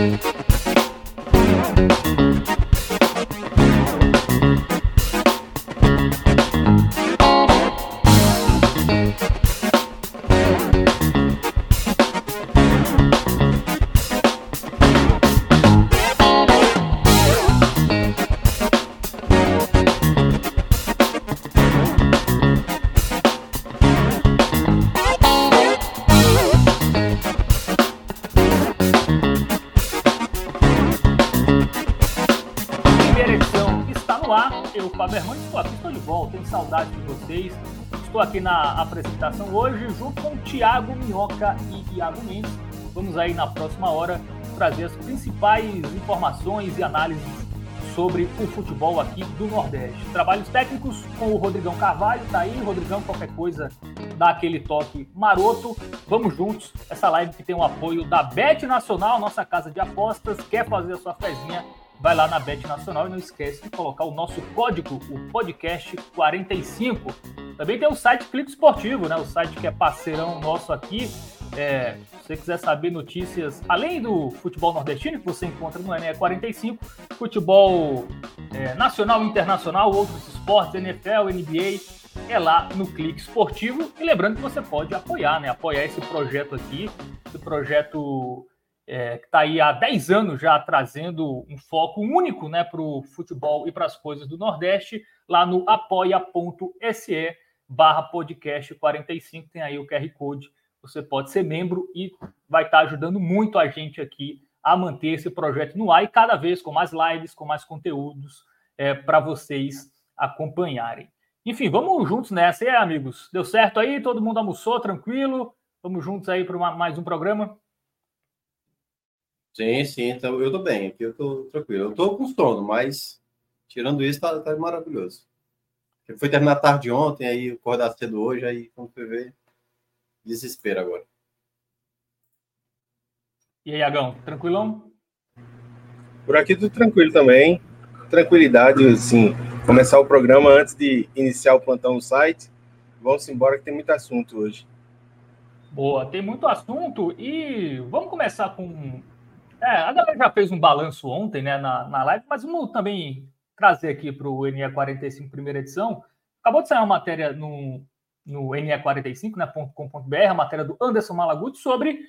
Aqui na apresentação hoje, junto com Tiago Minhoca e Iago Mendes. Vamos aí na próxima hora trazer as principais informações e análises sobre o futebol aqui do Nordeste. Trabalhos técnicos com o Rodrigão Carvalho, tá aí, Rodrigão, qualquer coisa, dá aquele toque maroto. Vamos juntos, essa live que tem o apoio da Bet Nacional, nossa casa de apostas. Quer fazer a sua fezinha? Vai lá na Bet Nacional e não esquece de colocar o nosso código, o podcast 45 também tem o site Clique Esportivo, né? O site que é parceirão nosso aqui. É, se você quiser saber notícias, além do futebol nordestino, que você encontra no NE45, futebol é, nacional internacional, outros esportes, NFL, NBA, é lá no Clique Esportivo. E lembrando que você pode apoiar, né? Apoiar esse projeto aqui, esse projeto é, que está aí há 10 anos já trazendo um foco único né, para o futebol e para as coisas do Nordeste, lá no apoia.se barra podcast 45, tem aí o QR Code. Você pode ser membro e vai estar ajudando muito a gente aqui a manter esse projeto no ar e cada vez com mais lives, com mais conteúdos é, para vocês acompanharem. Enfim, vamos juntos nessa, e amigos? Deu certo aí? Todo mundo almoçou, tranquilo? Vamos juntos aí para mais um programa? Sim, sim, então eu tô bem, aqui eu tô tranquilo. Eu tô com sono, mas tirando isso, tá, tá maravilhoso. Foi terminar tarde ontem, aí acordar cedo hoje, aí quando foi ver, desespero agora. E aí, Agão, tranquilão? Por aqui tudo tranquilo também. Tranquilidade, assim, começar o programa antes de iniciar o plantão no site. Vamos embora que tem muito assunto hoje. Boa, tem muito assunto e vamos começar com. É, a galera já fez um balanço ontem, né, na, na live, mas vamos também trazer aqui para o NE45 primeira edição. Acabou de sair uma matéria no, no NE45, né, .com.br, a matéria do Anderson Malaguti sobre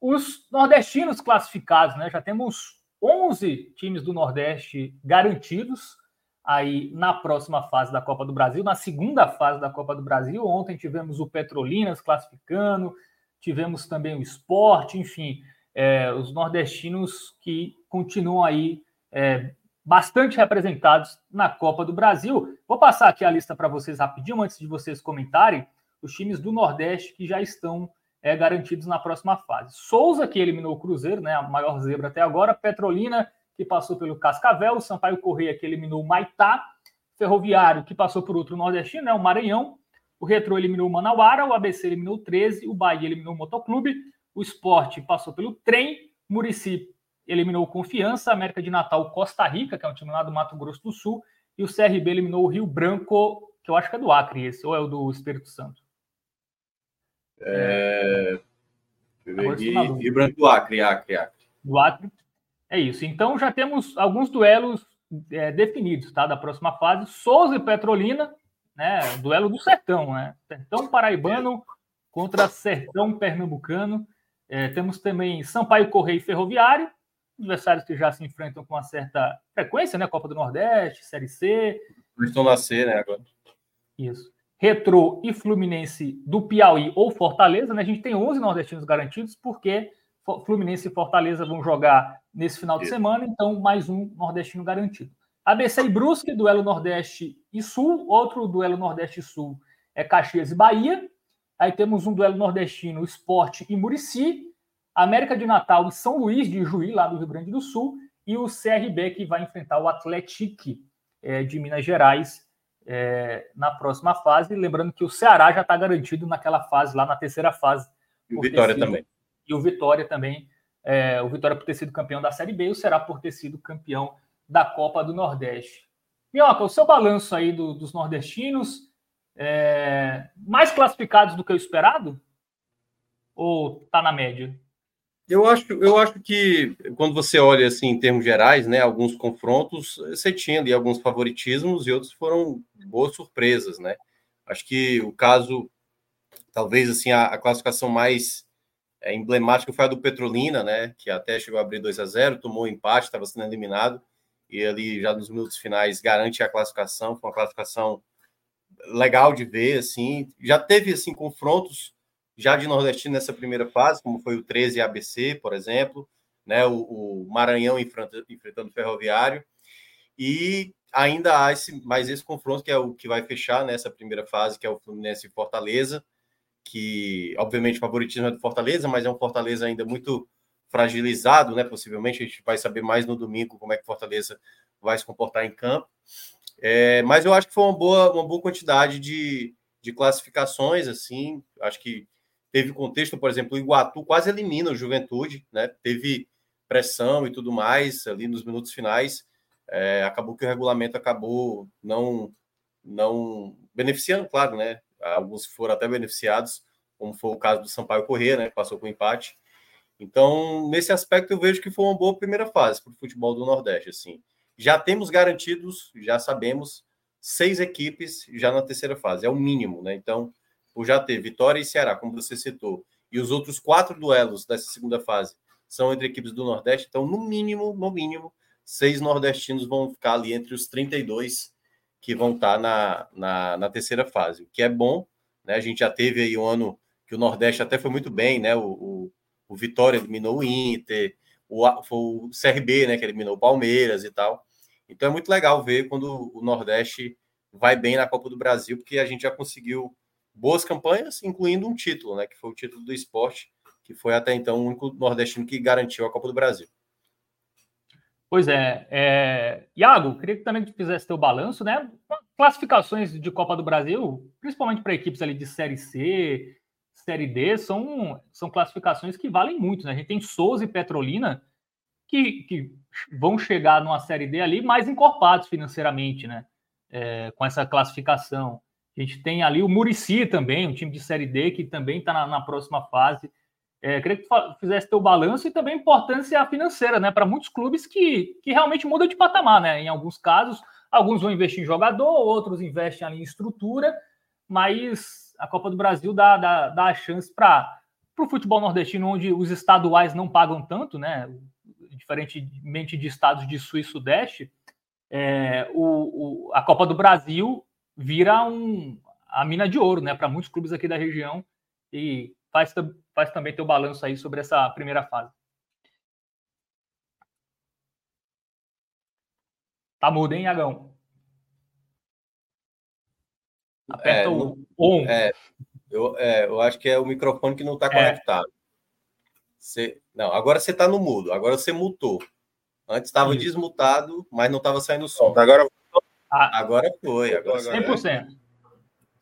os nordestinos classificados. Né? Já temos 11 times do Nordeste garantidos aí na próxima fase da Copa do Brasil, na segunda fase da Copa do Brasil. Ontem tivemos o Petrolinas classificando, tivemos também o Esporte, enfim, é, os nordestinos que continuam aí é, bastante representados na Copa do Brasil. Vou passar aqui a lista para vocês rapidinho, antes de vocês comentarem, os times do Nordeste que já estão é, garantidos na próxima fase. Souza, que eliminou o Cruzeiro, né, a maior zebra até agora, Petrolina, que passou pelo Cascavel, Sampaio Correia, que eliminou o Maitá, Ferroviário, que passou por outro nordestino, né, o Maranhão, o Retro eliminou o Manauara, o ABC eliminou o 13, o Bahia eliminou o Motoclube, o Esporte passou pelo Trem, Murici eliminou Confiança, América de Natal, Costa Rica, que é um time lá do Mato Grosso do Sul, e o CRB eliminou o Rio Branco, que eu acho que é do Acre esse, ou é o do Espírito Santo? É... Rio, Rio Branco do Acre, Acre, Acre. Do Acre. É isso. Então já temos alguns duelos é, definidos, tá? Da próxima fase. Souza e Petrolina, né? Duelo do Sertão, né? Sertão Paraibano contra Sertão Pernambucano. É, temos também Sampaio Correio Ferroviário, adversários que já se enfrentam com uma certa frequência, né? Copa do Nordeste, Série C. Estão na C, né? Agora. Isso. Retro e Fluminense do Piauí ou Fortaleza, né? A gente tem 11 nordestinos garantidos, porque Fluminense e Fortaleza vão jogar nesse final de semana, então mais um nordestino garantido. ABC e Brusque, duelo Nordeste e Sul. Outro duelo Nordeste e Sul é Caxias e Bahia. Aí temos um duelo nordestino, Esporte e Murici, América de Natal e São Luís de Juí, lá do Rio Grande do Sul, e o CRB que vai enfrentar o Atlético é, de Minas Gerais é, na próxima fase. Lembrando que o Ceará já está garantido naquela fase, lá na terceira fase. E o Vitória sido, também. E o Vitória também. É, o Vitória por ter sido campeão da Série B e o Ceará por ter sido campeão da Copa do Nordeste. Minhoca, o seu balanço aí do, dos nordestinos, é, mais classificados do que o esperado? Ou tá na média? Eu acho, eu acho que quando você olha assim em termos gerais, né, alguns confrontos, você tinha ali alguns favoritismos e outros foram boas surpresas, né? Acho que o caso, talvez assim a, a classificação mais é, emblemática foi a do Petrolina, né? Que até chegou a abrir 2 a 0, tomou um empate, estava sendo eliminado e ali já nos minutos finais garante a classificação. Foi uma classificação legal de ver, assim. Já teve assim confrontos já de nordestino nessa primeira fase, como foi o 13 ABC, por exemplo, né, o, o Maranhão enfrentando, o Ferroviário, e ainda há esse, mais esse confronto que é o que vai fechar nessa primeira fase, que é o Fluminense Fortaleza, que obviamente o favoritismo é do Fortaleza, mas é um Fortaleza ainda muito fragilizado, né? Possivelmente a gente vai saber mais no domingo como é que Fortaleza vai se comportar em campo. É, mas eu acho que foi uma boa, uma boa quantidade de, de classificações, assim. Acho que Teve contexto, por exemplo, o Iguatu quase elimina o Juventude, né? Teve pressão e tudo mais ali nos minutos finais. É, acabou que o regulamento acabou não não beneficiando, claro, né? Alguns foram até beneficiados, como foi o caso do Sampaio Corrêa, né? Passou com empate. Então, nesse aspecto, eu vejo que foi uma boa primeira fase para o futebol do Nordeste. Assim, já temos garantidos, já sabemos, seis equipes já na terceira fase, é o mínimo, né? Então, por já ter Vitória e Ceará, como você citou, e os outros quatro duelos dessa segunda fase são entre equipes do Nordeste, então, no mínimo, no mínimo, seis nordestinos vão ficar ali entre os 32 que vão estar na, na, na terceira fase, o que é bom, né? A gente já teve aí um ano que o Nordeste até foi muito bem, né? O, o, o Vitória eliminou o Inter, o, foi o CRB, né? Que eliminou o Palmeiras e tal. Então é muito legal ver quando o Nordeste vai bem na Copa do Brasil, porque a gente já conseguiu boas campanhas, incluindo um título, né, que foi o título do esporte, que foi até então o único nordestino que garantiu a Copa do Brasil. Pois é, é... Iago, queria que também fizesse teu balanço, né? Classificações de Copa do Brasil, principalmente para equipes ali de Série C, Série D, são, são classificações que valem muito, né? A gente tem Souza e Petrolina que, que vão chegar numa Série D ali mais encorpados financeiramente, né? É, com essa classificação. A gente tem ali o Murici também, um time de Série D que também está na, na, próxima fase. É, queria que tu fizesse teu balanço e também importância financeira, né? Para muitos clubes que, que realmente mudam de patamar, né? Em alguns casos, alguns vão investir em jogador, outros investem ali em estrutura, mas a Copa do Brasil dá, dá, dá a chance para o futebol nordestino, onde os estaduais não pagam tanto, né? Diferentemente de estados de Sul e Sudeste, é, o, o, a Copa do Brasil vira um, a mina de ouro, né, para muitos clubes aqui da região e faz, faz também teu balanço aí sobre essa primeira fase. Tá mudo, hein, Iagão? Aperta é, o on. É, eu, é, eu acho que é o microfone que não está é. conectado. Você, não, agora você está no mudo, agora você mutou. Antes estava desmutado, mas não estava saindo som. Agora ah, agora foi. Agora 100%.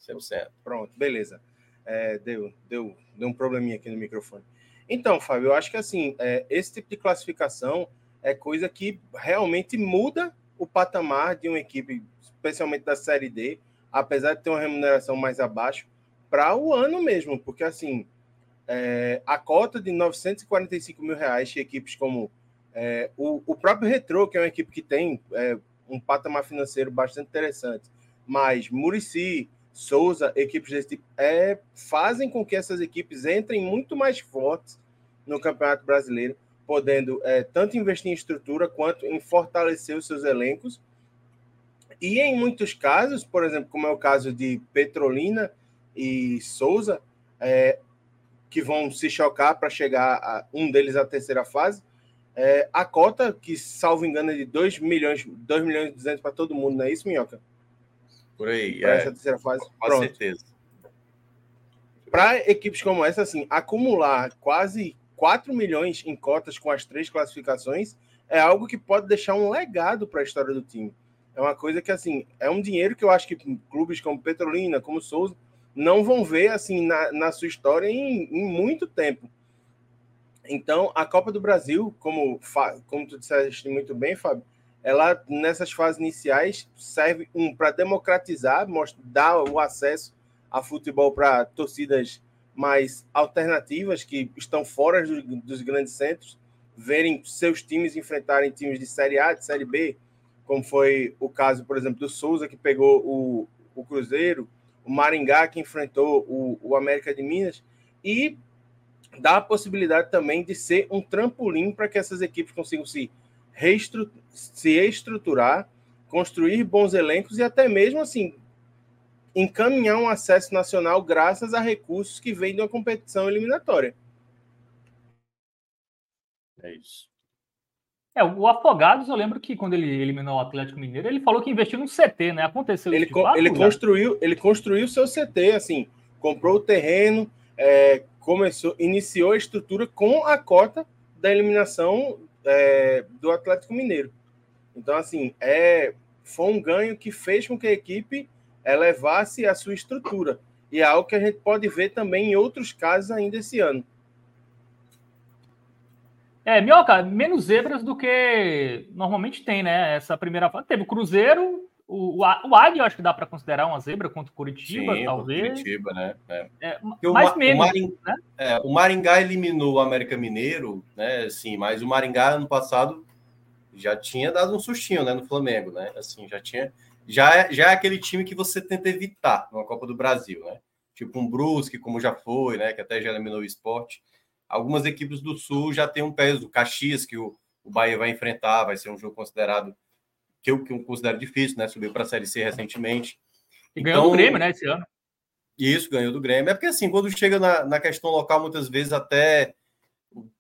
100%. Pronto, beleza. É, deu, deu, deu um probleminha aqui no microfone. Então, Fábio, eu acho que assim, é, esse tipo de classificação é coisa que realmente muda o patamar de uma equipe, especialmente da Série D, apesar de ter uma remuneração mais abaixo, para o ano mesmo, porque assim, é, a cota de 945 mil reais de equipes como é, o, o próprio Retro, que é uma equipe que tem é, um patamar financeiro bastante interessante. Mas Murici, Souza, equipes desse tipo, é, fazem com que essas equipes entrem muito mais fortes no Campeonato Brasileiro, podendo é, tanto investir em estrutura quanto em fortalecer os seus elencos. E em muitos casos, por exemplo, como é o caso de Petrolina e Souza, é, que vão se chocar para chegar a um deles à terceira fase, é, a cota, que salvo engano, é de 2 milhões, 2 milhões e 200 para todo mundo, não é isso, Minhoca? Por aí, para é. essa terceira fase. Com Pronto. certeza. para equipes como essa, assim, acumular quase 4 milhões em cotas com as três classificações é algo que pode deixar um legado para a história do time. É uma coisa que, assim, é um dinheiro que eu acho que clubes como Petrolina, como Souza, não vão ver, assim, na, na sua história em, em muito tempo. Então, a Copa do Brasil, como, como tu disseste muito bem, Fábio, ela, nessas fases iniciais, serve um para democratizar, mostrar, dar o acesso a futebol para torcidas mais alternativas que estão fora do, dos grandes centros, verem seus times enfrentarem times de Série A, de Série B, como foi o caso, por exemplo, do Souza, que pegou o, o Cruzeiro, o Maringá, que enfrentou o, o América de Minas, e dá a possibilidade também de ser um trampolim para que essas equipes consigam se, reestru se estruturar, construir bons elencos e até mesmo assim encaminhar um acesso nacional graças a recursos que vêm de uma competição eliminatória. É isso. É, o Afogados, eu lembro que quando ele eliminou o Atlético Mineiro, ele falou que investiu num CT, né? Aconteceu ele, isso. ele construiu, ele construiu seu CT, assim, comprou o terreno, é, começou, iniciou a estrutura com a cota da eliminação é, do Atlético Mineiro. Então, assim, é, foi um ganho que fez com que a equipe elevasse a sua estrutura. E é algo que a gente pode ver também em outros casos ainda esse ano. É, Mioca, menos zebras do que normalmente tem, né? Essa primeira fase. Teve o Cruzeiro, o, o, Águia, eu acho que dá para considerar uma zebra contra o Curitiba, Sim, talvez. Curitiba, né? É. É, mais o, menos, o, Maring, né? É, o Maringá eliminou o América Mineiro, né? Sim, mas o Maringá ano passado já tinha dado um sustinho, né, no Flamengo, né? Assim, já tinha já é, já é aquele time que você tenta evitar na Copa do Brasil, né? Tipo um Brusque, como já foi, né? Que até já eliminou o esporte. Algumas equipes do Sul já tem um peso. Caxias, que o, o Bahia vai enfrentar, vai ser um jogo considerado, que eu, que eu considero difícil, né? Subiu para a Série C recentemente. E ganhou então, do Grêmio, né, esse ano. Isso, ganhou do Grêmio. É porque, assim, quando chega na, na questão local, muitas vezes até,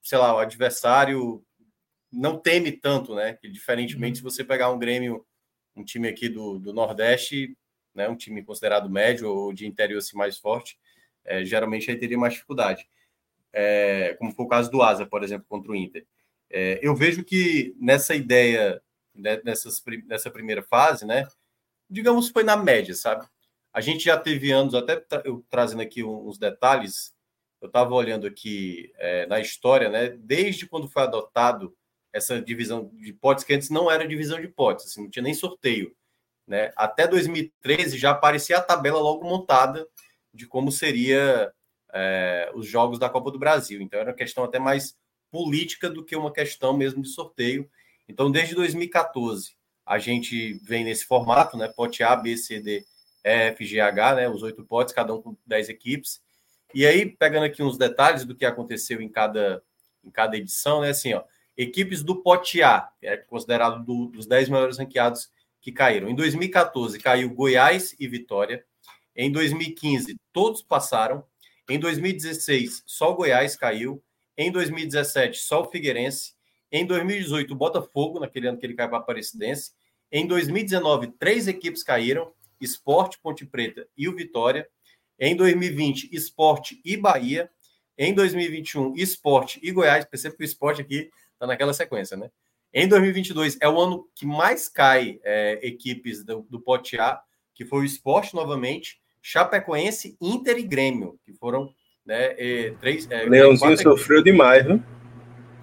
sei lá, o adversário não teme tanto, né? Que, diferentemente, se você pegar um Grêmio um time aqui do, do Nordeste, né, um time considerado médio ou de interior assim, mais forte, é, geralmente aí teria mais dificuldade. É, como foi o caso do Asa, por exemplo, contra o Inter. É, eu vejo que nessa ideia, né, nessas, nessa primeira fase, né, digamos foi na média, sabe? A gente já teve anos, até tra eu trazendo aqui uns detalhes, eu estava olhando aqui é, na história, né, desde quando foi adotado essa divisão de potes, que antes não era divisão de potes, assim, não tinha nem sorteio. Né? Até 2013 já aparecia a tabela logo montada de como seria é, os jogos da Copa do Brasil. Então era uma questão até mais política do que uma questão mesmo de sorteio. Então, desde 2014, a gente vem nesse formato, né? Pote A, B, C, D, E, F, G, H, né? Os oito potes, cada um com dez equipes. E aí, pegando aqui uns detalhes do que aconteceu em cada, em cada edição, né? Assim, ó, equipes do Pote A, que é considerado do, dos 10 maiores ranqueados que caíram. Em 2014 caiu Goiás e Vitória. Em 2015 todos passaram. Em 2016 só o Goiás caiu. Em 2017 só o Figueirense. Em 2018 o Botafogo, naquele ano que ele caiu para a Aparecidense. Em 2019 três equipes caíram: Esporte, Ponte Preta e o Vitória. Em 2020 Esporte e Bahia. Em 2021 Esporte e Goiás. Percebe que o Esporte aqui Está naquela sequência, né? Em 2022 é o ano que mais cai é, equipes do, do Pote A, que foi o Esporte novamente, Chapecoense, Inter e Grêmio, que foram né, três. É, Leãozinho sofreu demais, viu?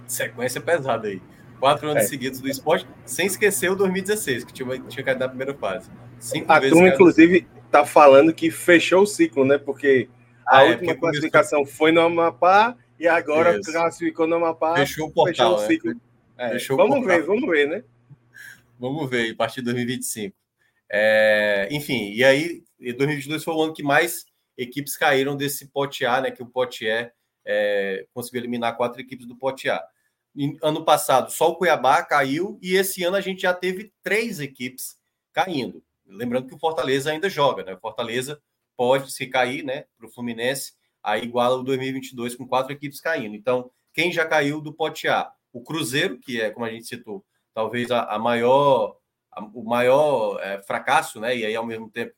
Sequência pesada aí. Quatro anos é. seguidos do esporte, sem esquecer o 2016, que tinha, tinha caído na primeira fase. Cinco a turma, inclusive, está falando que fechou o ciclo, né? Porque a ah, é, última classificação começou... foi no Amapá e agora Isso. classificou no Amapá. Fechou o portal. Fechou o né? ciclo. Né? É, fechou vamos ver, vamos ver, né? Vamos ver, a partir de 2025. É, enfim, e aí, 2022 foi o ano que mais equipes caíram desse pote A, né? Que o pote E é, conseguiu eliminar quatro equipes do pote A. Ano passado, só o Cuiabá caiu, e esse ano a gente já teve três equipes caindo. Lembrando que o Fortaleza ainda joga, né? O Fortaleza pode se cair, né? Para o Fluminense aí iguala o 2022 com quatro equipes caindo. Então, quem já caiu do pote A? O Cruzeiro, que é, como a gente citou, talvez a, a maior, o maior é, fracasso, né? E aí, ao mesmo tempo,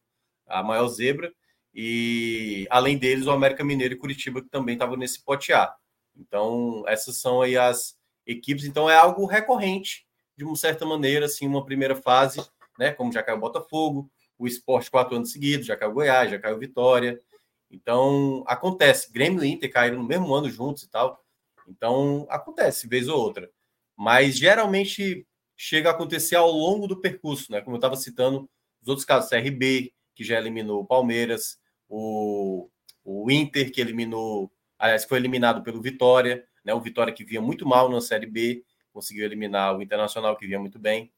a maior zebra. E além deles, o América Mineiro e Curitiba, que também estavam nesse pote A. Então, essas são aí as equipes. Então, é algo recorrente, de uma certa maneira, assim, uma primeira fase, né? Como já caiu o Botafogo, o esporte quatro anos seguidos, já caiu o Goiás, já caiu Vitória. Então, acontece. Grêmio e Inter caíram no mesmo ano juntos e tal. Então, acontece, vez ou outra. Mas geralmente chega a acontecer ao longo do percurso, né? Como eu estava citando os outros casos, CRB, que já eliminou o Palmeiras, o, o Inter, que eliminou, aliás, foi eliminado pelo Vitória, né? O Vitória que vinha muito mal na Série B, conseguiu eliminar o Internacional, que vinha muito bem.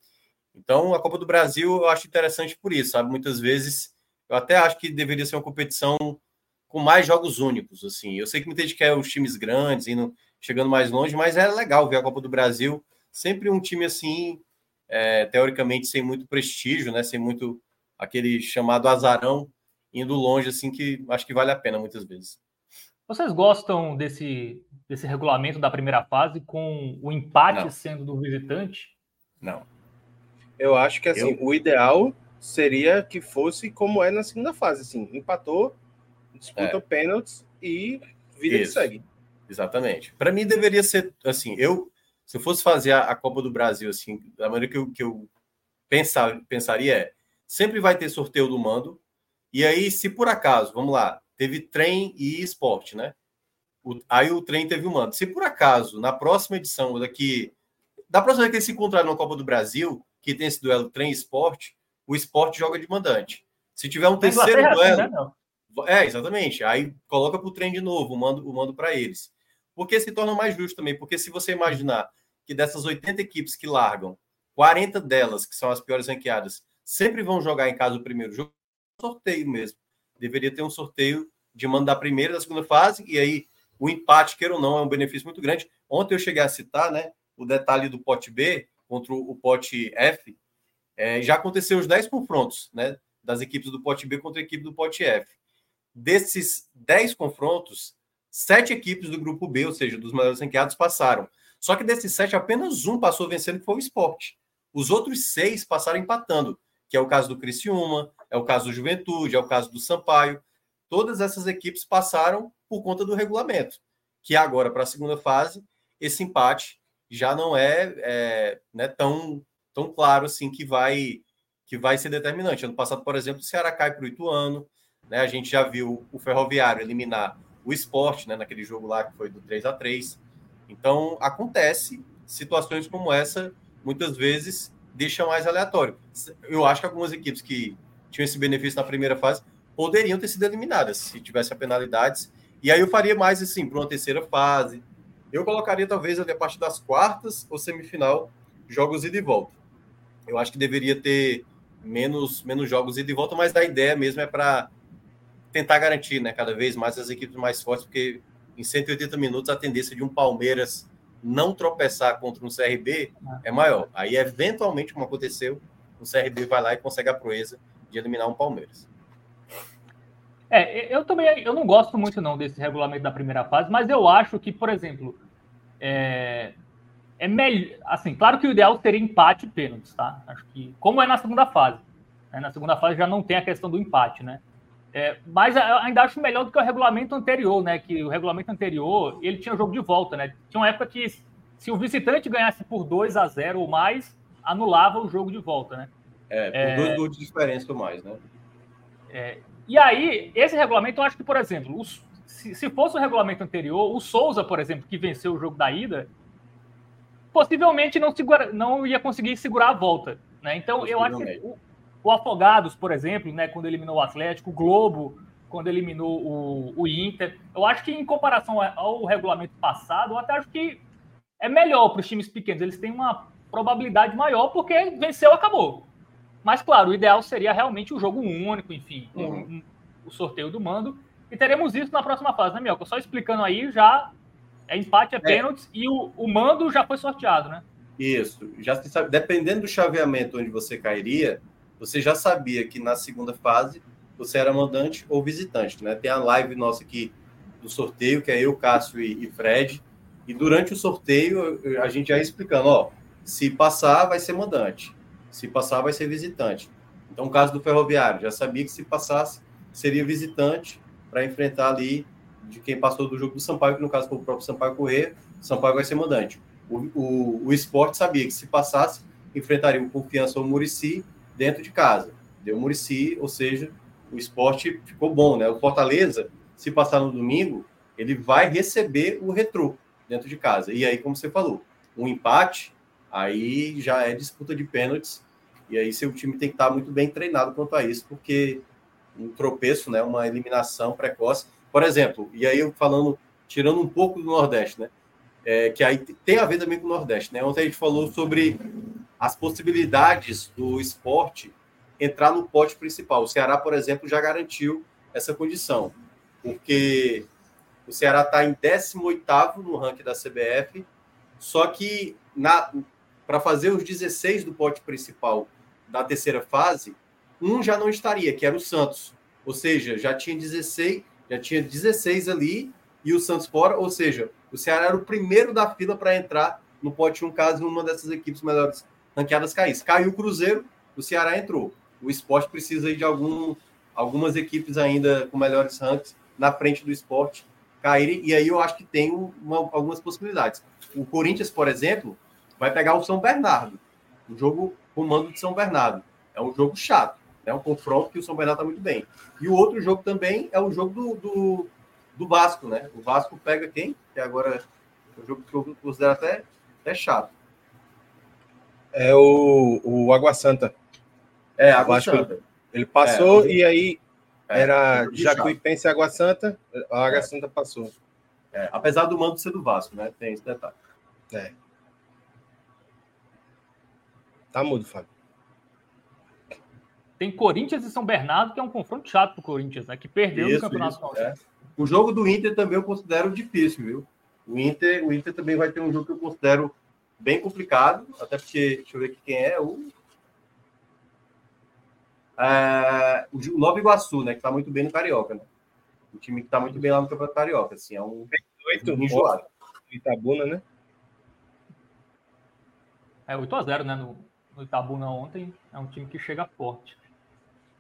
Então, a Copa do Brasil eu acho interessante por isso, sabe? Muitas vezes eu até acho que deveria ser uma competição com mais jogos únicos, assim. Eu sei que muita gente quer os times grandes, indo, chegando mais longe, mas é legal ver a Copa do Brasil. Sempre um time assim, é, teoricamente sem muito prestígio, né? Sem muito aquele chamado azarão, indo longe, assim, que acho que vale a pena muitas vezes. Vocês gostam desse, desse regulamento da primeira fase com o empate Não. sendo do visitante? Não. Eu acho que assim, eu... o ideal seria que fosse como é na segunda fase, assim, empatou, disputa é. pênaltis e vida Isso. que segue. Exatamente. Para mim deveria ser assim, eu se eu fosse fazer a, a, Copa do Brasil assim, da maneira que eu, que eu pensar, pensaria é, sempre vai ter sorteio do mando. E aí, se por acaso, vamos lá, teve trem e esporte, né? O, aí o trem teve o mando. Se por acaso, na próxima edição, daqui. Da próxima vez que eles se encontrarem na Copa do Brasil, que tem esse duelo trem e esporte, o esporte joga de mandante. Se tiver um terceiro duelo. Né, é, exatamente. Aí coloca para o trem de novo, mando, o mando para eles. Porque se torna mais justo também. Porque se você imaginar que dessas 80 equipes que largam, 40 delas, que são as piores ranqueadas, sempre vão jogar em casa o primeiro jogo, sorteio mesmo. Deveria ter um sorteio de mando da primeira e da segunda fase, e aí o empate, queira ou não, é um benefício muito grande. Ontem eu cheguei a citar né, o detalhe do pote B contra o pote F. É, já aconteceu os 10 confrontos né, das equipes do pote B contra a equipe do pote F desses 10 confrontos, sete equipes do grupo B, ou seja, dos maiores ranqueados, passaram. Só que desses sete, apenas um passou vencendo, que foi o esporte. Os outros seis passaram empatando, que é o caso do Criciúma, é o caso do Juventude, é o caso do Sampaio. Todas essas equipes passaram por conta do regulamento, que agora, para a segunda fase, esse empate já não é, é né, tão, tão claro assim que vai que vai ser determinante. Ano passado, por exemplo, o Ceará cai para o Ituano, né? A gente já viu o Ferroviário eliminar o esporte né? naquele jogo lá que foi do 3 a 3 Então, acontece situações como essa, muitas vezes deixa mais aleatório. Eu acho que algumas equipes que tinham esse benefício na primeira fase poderiam ter sido eliminadas se tivesse penalidades. E aí eu faria mais assim, para uma terceira fase. Eu colocaria talvez ali a partir das quartas ou semifinal jogos ida e volta. Eu acho que deveria ter menos, menos jogos ida e volta, mas a ideia mesmo é para tentar garantir né, cada vez mais as equipes mais fortes, porque em 180 minutos a tendência de um Palmeiras não tropeçar contra um CRB é maior. Aí, eventualmente, como aconteceu, o CRB vai lá e consegue a proeza de eliminar um Palmeiras. É, eu também eu não gosto muito não desse regulamento da primeira fase, mas eu acho que, por exemplo, é, é melhor. Assim, claro que o ideal seria empate e pênaltis, tá? Acho que, como é na segunda fase. Né? Na segunda fase já não tem a questão do empate, né? É, mas ainda acho melhor do que o regulamento anterior, né? Que o regulamento anterior ele tinha jogo de volta, né? Tinha uma época que se o visitante ganhasse por 2 a 0 ou mais, anulava o jogo de volta, né? É, por é, dois gols de diferença ou mais, né? É, e aí, esse regulamento, eu acho que, por exemplo, os, se, se, fosse o regulamento anterior, o Souza, por exemplo, que venceu o jogo da ida, possivelmente não, segura, não ia conseguir segurar a volta. Né? Então, eu acho que o, o Afogados, por exemplo, né, quando eliminou o Atlético, o Globo, quando eliminou o, o Inter. Eu acho que, em comparação ao regulamento passado, eu até acho que é melhor para os times pequenos. Eles têm uma probabilidade maior porque venceu, acabou. Mas, claro, o ideal seria realmente o um jogo único, enfim, uhum. um, um, o sorteio do mando. E teremos isso na próxima fase, né, Mielco? Só explicando aí, já é empate, é, é. pênaltis e o, o mando já foi sorteado, né? Isso. Já se sabe, dependendo do chaveamento onde você cairia, você já sabia que na segunda fase você era mandante ou visitante, né? Tem a live nossa aqui do sorteio, que é eu, Cássio e, Fred. E durante o sorteio, a gente já explicando, ó, se passar, vai ser mandante. Se passar, vai ser visitante. Então, o caso do ferroviário, já sabia que se passasse, seria visitante para enfrentar ali de quem passou do jogo do Sampaio, que no caso foi o próprio Sampaio Corrêa, Sampaio vai ser mandante. O, o, o esporte sabia que se passasse, enfrentaria o Confiança ou o Murici dentro de casa. Deu Murici, ou seja, o esporte ficou bom, né? O Fortaleza, se passar no domingo, ele vai receber o retrô dentro de casa. E aí, como você falou, um empate, aí já é disputa de pênaltis. E aí seu time tem que estar muito bem treinado quanto a isso, porque um tropeço, né, uma eliminação precoce. Por exemplo, e aí eu falando, tirando um pouco do Nordeste, né? É, que aí tem a ver também com o Nordeste, né? Ontem a gente falou sobre as possibilidades do esporte entrar no pote principal. O Ceará, por exemplo, já garantiu essa condição, porque o Ceará está em 18º no ranking da CBF, só que para fazer os 16 do pote principal da terceira fase, um já não estaria, que era o Santos. Ou seja, já tinha 16, já tinha 16 ali e o Santos fora, ou seja, o Ceará era o primeiro da fila para entrar no pote 1 caso uma dessas equipes melhores ranqueadas caísse. Caiu o Cruzeiro, o Ceará entrou. O esporte precisa de algum, algumas equipes ainda com melhores rankings na frente do esporte caírem, e aí eu acho que tem uma, algumas possibilidades. O Corinthians, por exemplo, vai pegar o São Bernardo, o jogo comando de São Bernardo. É um jogo chato, é um confronto que o São Bernardo está muito bem. E o outro jogo também é o jogo do, do, do Vasco, né? O Vasco pega quem? Que agora é um jogo que eu considero até, até chato. É o, o Água Santa. É, Água Santa. Ele passou é, e aí é, era Jacuipense e Água Santa, a Água é. Santa passou. É, apesar do mando ser do Vasco, né? Tem esse detalhe. É. Tá mudo, Fábio. Tem Corinthians e São Bernardo, que é um confronto chato pro Corinthians, né? Que perdeu isso, no Campeonato isso, é. O jogo do Inter também eu considero difícil, viu? O Inter, o Inter também vai ter um jogo que eu considero bem complicado, até porque, deixa eu ver aqui quem é, o é, o Nova Iguaçu, né, que está muito bem no Carioca, né? O time que está muito bem lá no Campeonato Carioca, assim, é um, 8, um enjoado. Itabuna, né? É 8 a 0 né, no, no Itabuna ontem, é um time que chega forte.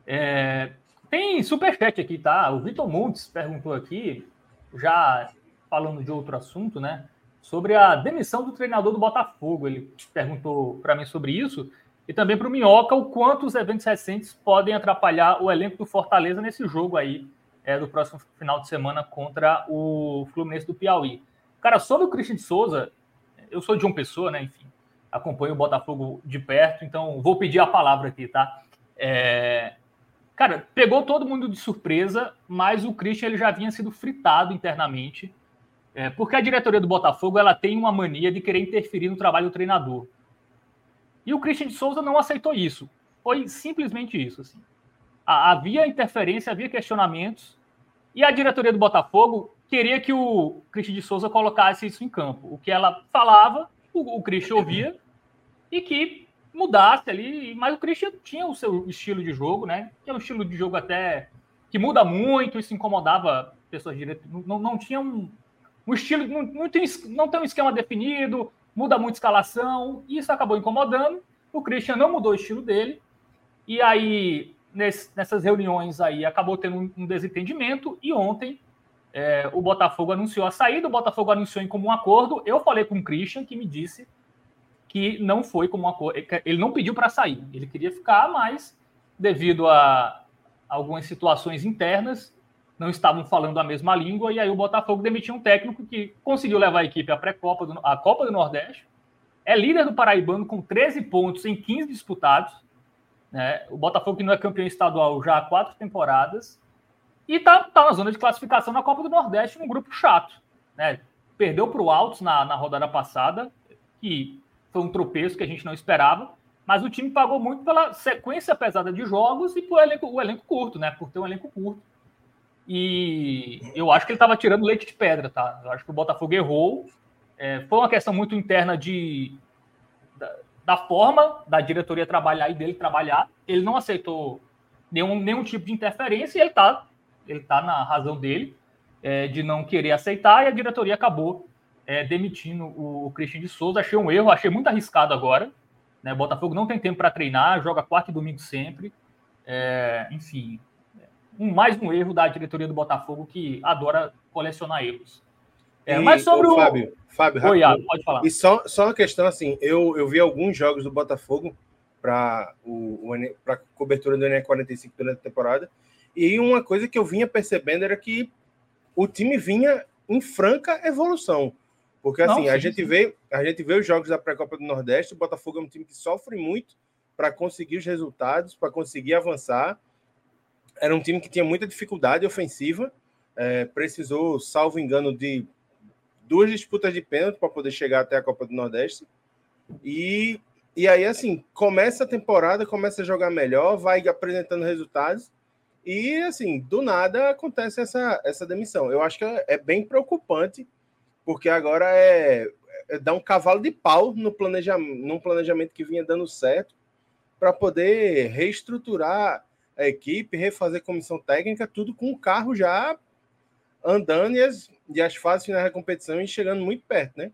É, tem superchat aqui, tá? O Vitor Montes perguntou aqui, já falando de outro assunto, né? Sobre a demissão do treinador do Botafogo. Ele perguntou para mim sobre isso e também para o Minhoca o quanto os eventos recentes podem atrapalhar o elenco do Fortaleza nesse jogo aí é, do próximo final de semana contra o Fluminense do Piauí. Cara, sobre o Christian de Souza, eu sou de uma pessoa, né? Enfim, acompanho o Botafogo de perto, então vou pedir a palavra aqui, tá? É... Cara, pegou todo mundo de surpresa, mas o Christian ele já vinha sido fritado internamente, é, porque a diretoria do Botafogo ela tem uma mania de querer interferir no trabalho do treinador. E o Christian de Souza não aceitou isso. Foi simplesmente isso. Assim. Havia interferência, havia questionamentos, e a diretoria do Botafogo queria que o Christian de Souza colocasse isso em campo. O que ela falava, o, o Christian ouvia, e que mudasse ali. Mas o Christian tinha o seu estilo de jogo, né? Que é um estilo de jogo até que muda muito, isso incomodava pessoas direto. Não, não tinha um, um estilo, não, não, tem, não tem um esquema definido, muda muito a escalação, e isso acabou incomodando. O Christian não mudou o estilo dele, e aí nesse, nessas reuniões aí acabou tendo um, um desentendimento, e ontem é, o Botafogo anunciou a saída, o Botafogo anunciou em comum acordo. Eu falei com o Christian, que me disse que não foi como um acordo, ele não pediu para sair, ele queria ficar, mas devido a algumas situações internas, não estavam falando a mesma língua, e aí o Botafogo demitiu um técnico que conseguiu levar a equipe à pré-copa, a Copa do Nordeste, é líder do Paraibano com 13 pontos em 15 disputados, né? o Botafogo que não é campeão estadual já há quatro temporadas, e tá, tá na zona de classificação na Copa do Nordeste, num grupo chato, né? Perdeu para o Altos na, na rodada passada, que foi um tropeço que a gente não esperava, mas o time pagou muito pela sequência pesada de jogos e por elenco, o elenco curto, né? Por ter um elenco curto. E eu acho que ele estava tirando leite de pedra, tá? Eu acho que o Botafogo errou. É, foi uma questão muito interna de da, da, forma da diretoria trabalhar e dele trabalhar. Ele não aceitou nenhum, nenhum tipo de interferência e ele está ele tá na razão dele é, de não querer aceitar e a diretoria acabou é, demitindo o, o Christian de Souza. Achei um erro, achei muito arriscado agora. Né? Botafogo não tem tempo para treinar, joga quarto e domingo sempre. É, enfim, mais um erro da diretoria do Botafogo que adora colecionar erros. É, mas sobre o. Fábio, Fábio Oi, Iago, pode falar. E só, só uma questão assim: eu, eu vi alguns jogos do Botafogo para o, o cobertura do Enem 45 durante a temporada. E uma coisa que eu vinha percebendo era que o time vinha em franca evolução. Porque assim, Não, sim, a gente sim. vê, a gente vê os jogos da pré-copa do Nordeste, o Botafogo é um time que sofre muito para conseguir os resultados, para conseguir avançar. Era um time que tinha muita dificuldade ofensiva, é, precisou, salvo engano, de duas disputas de pênalti para poder chegar até a Copa do Nordeste. E, e aí, assim, começa a temporada, começa a jogar melhor, vai apresentando resultados. E, assim, do nada acontece essa, essa demissão. Eu acho que é bem preocupante, porque agora é, é dar um cavalo de pau no planejamento, num planejamento que vinha dando certo, para poder reestruturar a equipe, refazer comissão técnica, tudo com o carro já andando e as, e as fases finais da competição e chegando muito perto, né?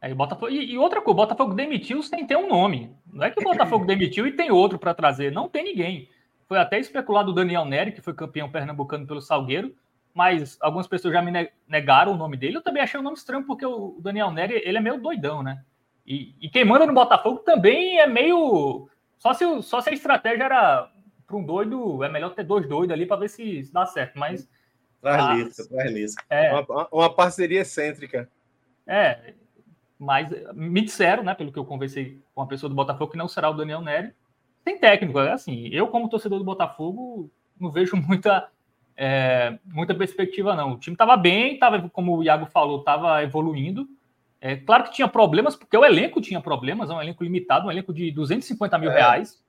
É, Botafogo, e, e, outra coisa, o Botafogo demitiu sem ter um nome. Não é que o Botafogo demitiu e tem outro para trazer. Não tem ninguém. Foi até especulado o Daniel Neri, que foi campeão pernambucano pelo Salgueiro, mas algumas pessoas já me negaram o nome dele. Eu também achei o nome estranho, porque o Daniel Neri ele é meio doidão, né? E, e quem manda no Botafogo também é meio. Só se, só se a estratégia era para um doido, é melhor ter dois doidos ali para ver se, se, dá certo. Mas. Traz lista, traz lista. É, uma, uma, parceria excêntrica. É, mas me disseram, né, pelo que eu conversei com a pessoa do Botafogo, que não será o Daniel Neri. Tem técnico, é assim. Eu, como torcedor do Botafogo, não vejo muita. É, muita perspectiva, não. O time estava bem, tava, como o Iago falou, estava evoluindo. É, claro que tinha problemas, porque o elenco tinha problemas, é um elenco limitado, um elenco de 250 mil é. reais.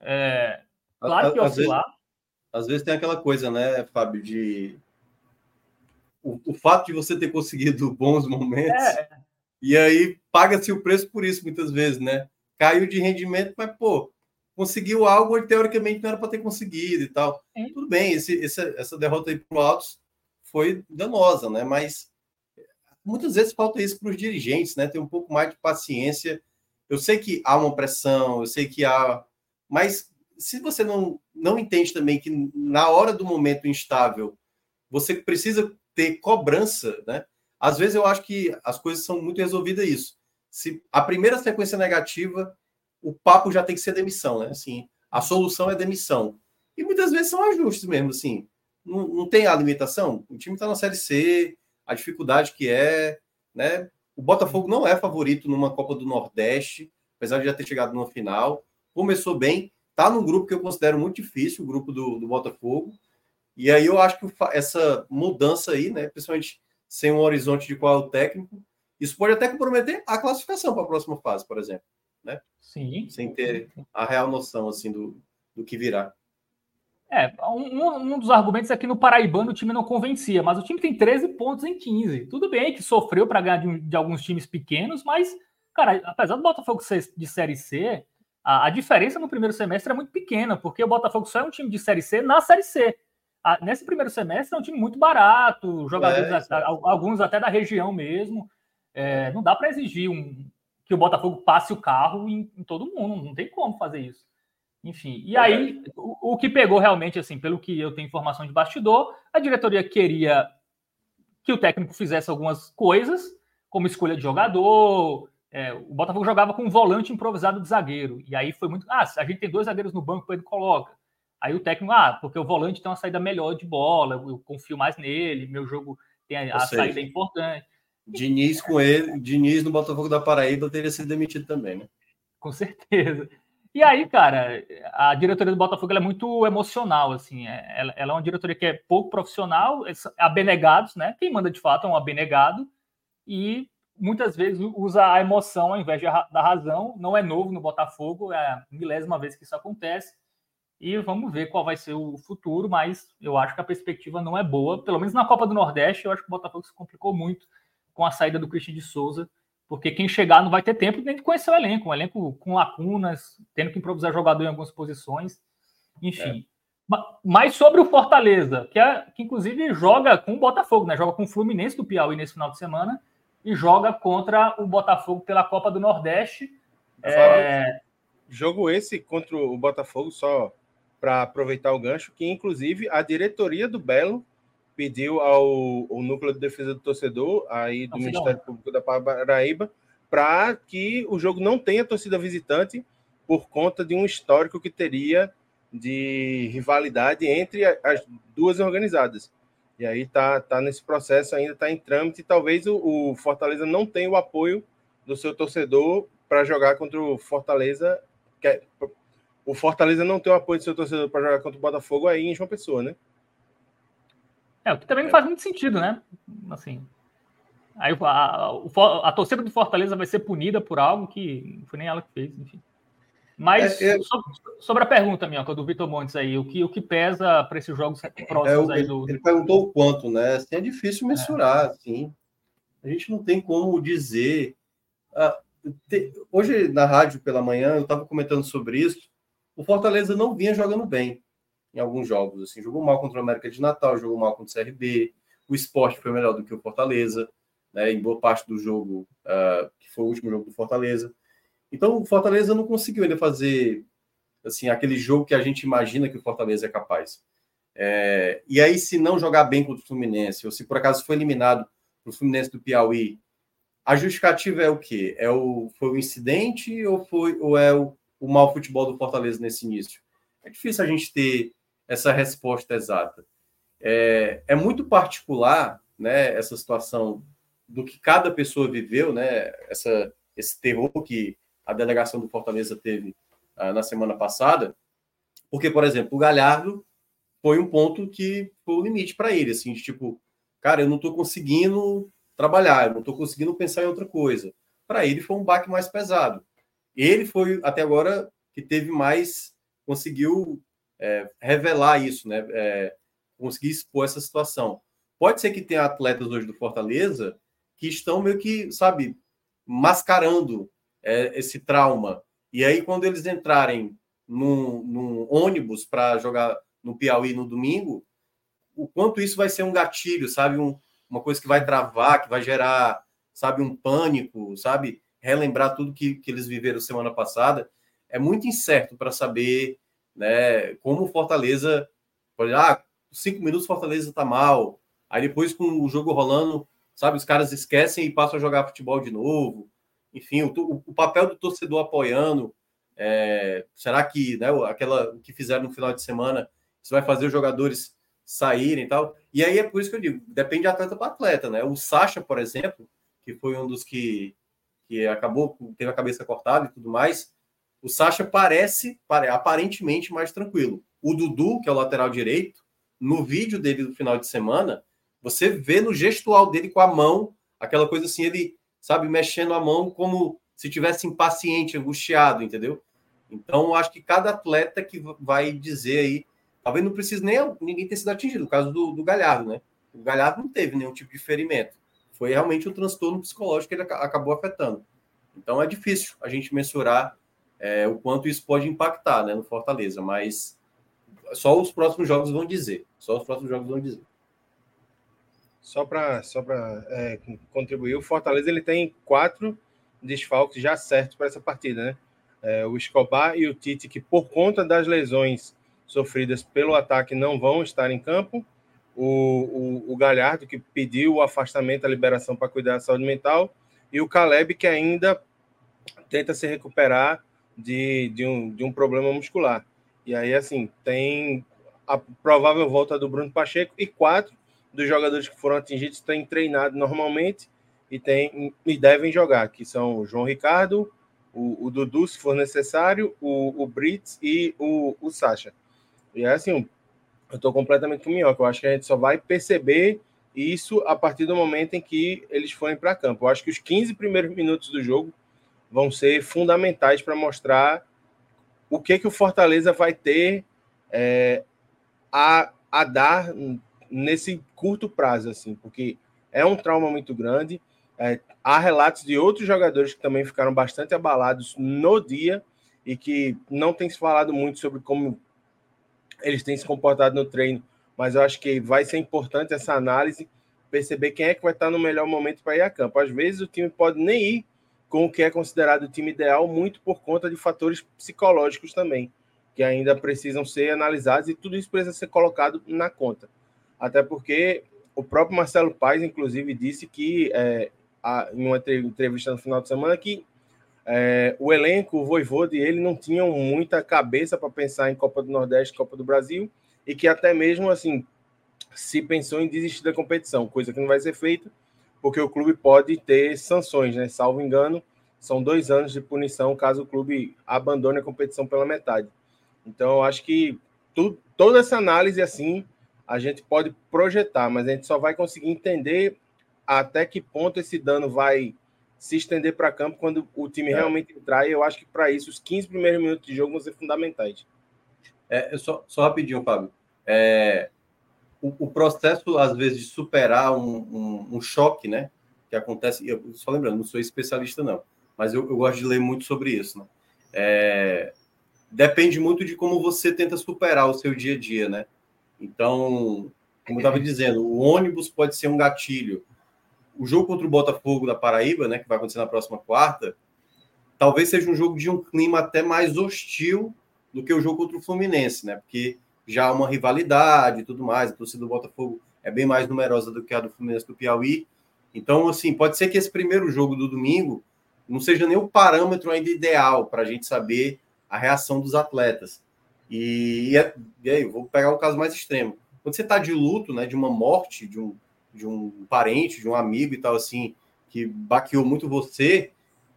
É, Claro que às oscilar. Vezes, às vezes tem aquela coisa, né, Fábio, de. O, o fato de você ter conseguido bons momentos, é. e aí paga-se o preço por isso, muitas vezes, né? Caiu de rendimento, mas, pô, conseguiu algo que teoricamente não era para ter conseguido e tal. Tudo bem, esse, esse, essa derrota aí para o Altos foi danosa, né? Mas muitas vezes falta isso para os dirigentes, né? Ter um pouco mais de paciência. Eu sei que há uma pressão, eu sei que há. Mas se você não, não entende também que na hora do momento instável você precisa ter cobrança, né? Às vezes eu acho que as coisas são muito resolvidas isso. Se a primeira sequência negativa, o papo já tem que ser demissão, né? Assim, a solução é demissão. E muitas vezes são ajustes mesmo, assim. Não, não tem a limitação. O time está na Série C, a dificuldade que é, né? O Botafogo não é favorito numa Copa do Nordeste, apesar de já ter chegado numa final. Começou bem, Tá num grupo que eu considero muito difícil, o grupo do, do Botafogo. E aí eu acho que essa mudança aí, né, principalmente sem um horizonte de qual é o técnico, isso pode até comprometer a classificação para a próxima fase, por exemplo, né? Sim. Sem ter a real noção assim do, do que virá. É, um, um dos argumentos é que no Paraibano o time não convencia, mas o time tem 13 pontos em 15. Tudo bem que sofreu para ganhar de, de, alguns times pequenos, mas, cara, apesar do Botafogo ser de Série C, a, a, diferença no primeiro semestre é muito pequena, porque o Botafogo só é um time de Série C na Série C. A, nesse primeiro semestre é um time muito barato, jogadores, é, até, alguns até da região mesmo. É, não dá para exigir um, que o Botafogo passe o carro em, em, todo mundo, não tem como fazer isso. Enfim, e aí o, o que pegou realmente, assim, pelo que eu tenho informação de bastidor, a diretoria queria que o técnico fizesse algumas coisas, como escolha de jogador, é, o Botafogo jogava com um volante improvisado de zagueiro. E aí foi muito. Ah, a gente tem dois zagueiros no banco, ele coloca. Aí o técnico, ah, porque o volante tem uma saída melhor de bola, eu confio mais nele, meu jogo tem a, a saída é importante. Diniz com ele, Diniz no Botafogo da Paraíba teria sido demitido também, né? Com certeza. E aí, cara, a diretoria do Botafogo é muito emocional, assim. É, ela, ela, é uma diretoria que é pouco profissional, é abenegados, né? Quem manda de fato é um abenegado. E muitas vezes usa a emoção ao invés da razão. Não é novo no Botafogo, é a milésima vez que isso acontece. E vamos ver qual vai ser o futuro, mas eu acho que a perspectiva não é boa. Pelo menos na Copa do Nordeste, eu acho que o Botafogo se complicou muito com a saída do Christian de Souza, porque quem chegar não vai ter tempo nem de conhecer o elenco. Um elenco com lacunas, tendo que improvisar jogador em algumas posições. Enfim. É. Mas sobre o Fortaleza, que, é, que inclusive joga com o Botafogo, né? Joga com o Fluminense do Piauí nesse final de semana e joga contra o Botafogo pela Copa do Nordeste. É... Jogo esse contra o Botafogo, só para aproveitar o gancho, que inclusive a diretoria do Belo pediu ao, ao Núcleo de Defesa do Torcedor, aí do Ministério Público da Paraíba, para que o jogo não tenha torcida visitante por conta de um histórico que teria de rivalidade entre as duas organizadas. E aí tá, tá nesse processo, ainda está em trâmite, e talvez o, o, Fortaleza não tenha o apoio do seu torcedor para jogar contra o Fortaleza. Que é, o Fortaleza não tem o apoio do seu torcedor para jogar contra o Botafogo aí em João Pessoa, né? É, o que também não faz muito sentido, né? Assim, aí a, a, a torcida do Fortaleza vai ser punida por algo que não foi nem ela que fez, enfim. Mas é, é... Sobre, sobre, a pergunta, Minhoca, do Vitor Montes aí, o que, o que pesa para esses jogos próximos é, aí do. Ele perguntou o quanto, né? Assim, é difícil mensurar, é. assim. A gente não tem como dizer. Ah, te... Hoje, na rádio pela manhã, eu estava comentando sobre isso. O Fortaleza não vinha jogando bem em alguns jogos. Assim, jogou mal contra o América de Natal, jogou mal contra o CRB. O esporte foi melhor do que o Fortaleza, né, em boa parte do jogo, uh, que foi o último jogo do Fortaleza. Então, o Fortaleza não conseguiu ainda fazer assim aquele jogo que a gente imagina que o Fortaleza é capaz. É, e aí, se não jogar bem contra o Fluminense, ou se por acaso foi eliminado o Fluminense do Piauí, a justificativa é o quê? É o, foi o incidente ou, foi, ou é o, o mau futebol do Fortaleza nesse início? É difícil a gente ter essa resposta exata. É, é muito particular né, essa situação do que cada pessoa viveu, né, essa, esse terror que a delegação do Fortaleza teve uh, na semana passada, porque, por exemplo, o Galhardo foi um ponto que foi o limite para ele, assim, de tipo, cara, eu não estou conseguindo trabalhar, eu não estou conseguindo pensar em outra coisa. Para ele foi um baque mais pesado. Ele foi, até agora, que teve mais, conseguiu é, revelar isso, né? É, conseguir expor essa situação. Pode ser que tenha atletas hoje do Fortaleza que estão meio que, sabe, mascarando é, esse trauma. E aí, quando eles entrarem num, num ônibus para jogar no Piauí no domingo, o quanto isso vai ser um gatilho, sabe? Um, uma coisa que vai travar, que vai gerar, sabe, um pânico, sabe? Relembrar tudo que, que eles viveram semana passada. É muito incerto para saber né, como Fortaleza. Pode, ah, cinco minutos Fortaleza está mal. Aí depois, com o jogo rolando, sabe, os caras esquecem e passam a jogar futebol de novo enfim, o, o papel do torcedor apoiando. É, será que né, aquela que fizeram no final de semana isso vai fazer os jogadores saírem e tal? E aí é por isso que eu digo, depende de atleta para atleta, né? O Sacha, por exemplo, que foi um dos que, que acabou, teve a cabeça cortada e tudo mais, o Sacha parece, pare, aparentemente mais tranquilo. O Dudu, que é o lateral direito, no vídeo dele do final de semana, você vê no gestual dele com a mão, aquela coisa assim, ele sabe, mexendo a mão como se tivesse impaciente, angustiado, entendeu? Então, acho que cada atleta que vai dizer aí, talvez não precise nem ninguém ter sido atingido, no caso do, do Galhardo, né? O Galhardo não teve nenhum tipo de ferimento. Foi realmente um transtorno psicológico que ele acabou afetando. Então, é difícil a gente mensurar é, o quanto isso pode impactar né, no Fortaleza, mas só os próximos jogos vão dizer. Só os próximos jogos vão dizer. Só para só é, contribuir, o Fortaleza ele tem quatro desfalques já certos para essa partida, né? É, o Escobar e o Tite, que por conta das lesões sofridas pelo ataque não vão estar em campo. O, o, o Galhardo, que pediu o afastamento, a liberação para cuidar da saúde mental. E o Caleb, que ainda tenta se recuperar de, de, um, de um problema muscular. E aí, assim, tem a provável volta do Bruno Pacheco e quatro dos jogadores que foram atingidos têm treinado normalmente e, tem, e devem jogar, que são o João Ricardo, o, o Dudu, se for necessário, o, o Brits e o, o Sacha. E é assim, eu estou completamente com o Minhoca. Eu acho que a gente só vai perceber isso a partir do momento em que eles forem para campo. Eu acho que os 15 primeiros minutos do jogo vão ser fundamentais para mostrar o que, que o Fortaleza vai ter é, a, a dar nesse curto prazo, assim, porque é um trauma muito grande. É, há relatos de outros jogadores que também ficaram bastante abalados no dia e que não tem se falado muito sobre como eles têm se comportado no treino, mas eu acho que vai ser importante essa análise, perceber quem é que vai estar no melhor momento para ir a campo. Às vezes o time pode nem ir com o que é considerado o time ideal, muito por conta de fatores psicológicos também. que ainda precisam ser analisados e tudo isso precisa ser colocado na conta. Até porque o próprio Marcelo Paes, inclusive, disse que é, a, em uma entrevista no final de semana que é, o elenco, o Voivode, ele não tinham muita cabeça para pensar em Copa do Nordeste, Copa do Brasil, e que até mesmo assim se pensou em desistir da competição, coisa que não vai ser feita, porque o clube pode ter sanções, né? Salvo engano, são dois anos de punição caso o clube abandone a competição pela metade. Então, eu acho que tudo, toda essa análise assim a gente pode projetar, mas a gente só vai conseguir entender até que ponto esse dano vai se estender para campo quando o time é. realmente entrar. E eu acho que para isso os 15 primeiros minutos de jogo vão ser fundamentais. É, só, só rapidinho, Fábio. É, o, o, processo, às vezes, de superar um, um, um, choque, né? Que acontece. Eu, só lembrando, não sou especialista, não, mas eu, eu gosto de ler muito sobre isso, né? É, depende muito de como você tenta superar o seu dia a dia, né? Então, como eu estava dizendo, o ônibus pode ser um gatilho. O jogo contra o Botafogo da Paraíba, né, que vai acontecer na próxima quarta, talvez seja um jogo de um clima até mais hostil do que o jogo contra o Fluminense, né? Porque já há uma rivalidade e tudo mais, a torcida do Botafogo é bem mais numerosa do que a do Fluminense do Piauí. Então, assim, pode ser que esse primeiro jogo do domingo não seja nem o parâmetro ainda ideal para a gente saber a reação dos atletas. E, e aí, vou pegar o um caso mais extremo. Quando você está de luto, né, de uma morte, de um, de um parente, de um amigo e tal, assim, que baqueou muito você,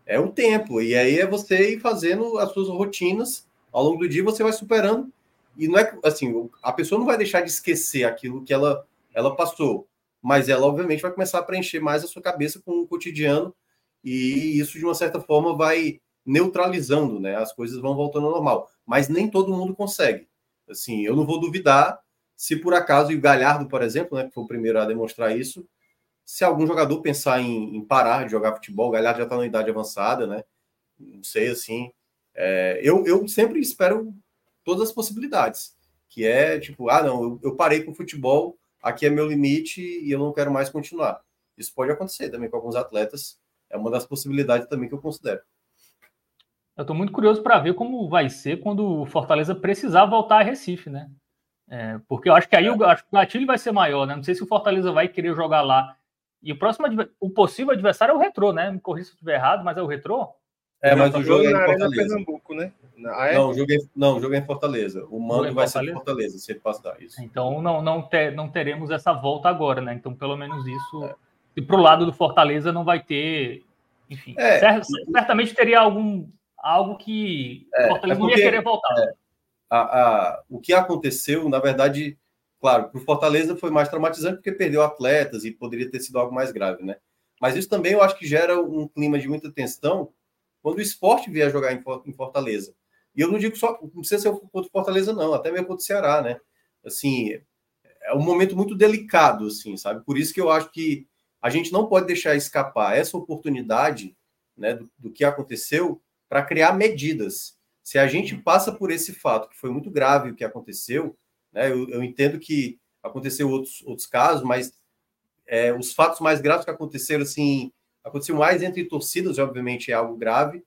é o tempo. E aí é você ir fazendo as suas rotinas ao longo do dia, você vai superando. E não é assim, a pessoa não vai deixar de esquecer aquilo que ela, ela passou, mas ela, obviamente, vai começar a preencher mais a sua cabeça com o cotidiano, e isso, de uma certa forma, vai neutralizando, né? As coisas vão voltando ao normal. Mas nem todo mundo consegue. Assim, eu não vou duvidar se por acaso, e o Galhardo, por exemplo, né, que foi o primeiro a demonstrar isso, se algum jogador pensar em, em parar de jogar futebol, o Galhardo já está na idade avançada, né? Não sei, assim. É, eu, eu sempre espero todas as possibilidades, que é tipo, ah, não, eu, eu parei com o futebol, aqui é meu limite e eu não quero mais continuar. Isso pode acontecer também com alguns atletas, é uma das possibilidades também que eu considero. Eu estou muito curioso para ver como vai ser quando o Fortaleza precisar voltar a Recife, né? É, porque eu acho que aí o, acho que o gatilho vai ser maior, né? Não sei se o Fortaleza vai querer jogar lá. E o próximo, o possível adversário é o Retrô, né? Me corrija se eu estiver errado, mas é o Retrô? É, mas o jogo é em Fortaleza. Pernambuco, né? Ah, é? Não, o jogo é, não, o jogo é em Fortaleza. O mando vai ser em Fortaleza, se ele passar isso. Então não, não, ter, não teremos essa volta agora, né? Então, pelo menos isso. É. E pro lado do Fortaleza não vai ter. Enfim, é, certamente teria algum algo que é, Fortaleza é porque, não ia querer voltar. É, a, a, o que aconteceu, na verdade, claro, para o Fortaleza foi mais traumatizante porque perdeu atletas e poderia ter sido algo mais grave, né? Mas isso também eu acho que gera um clima de muita tensão quando o esporte vier jogar em Fortaleza. E eu não digo só, não precisa ser contra o Fortaleza, não, até mesmo contra o Ceará, né? Assim, é um momento muito delicado, assim, sabe? Por isso que eu acho que a gente não pode deixar escapar essa oportunidade, né, do, do que aconteceu, para criar medidas. Se a gente passa por esse fato, que foi muito grave o que aconteceu, né, eu, eu entendo que aconteceu outros, outros casos, mas é, os fatos mais graves que aconteceram, assim, aconteceu mais entre torcidas, obviamente é algo grave,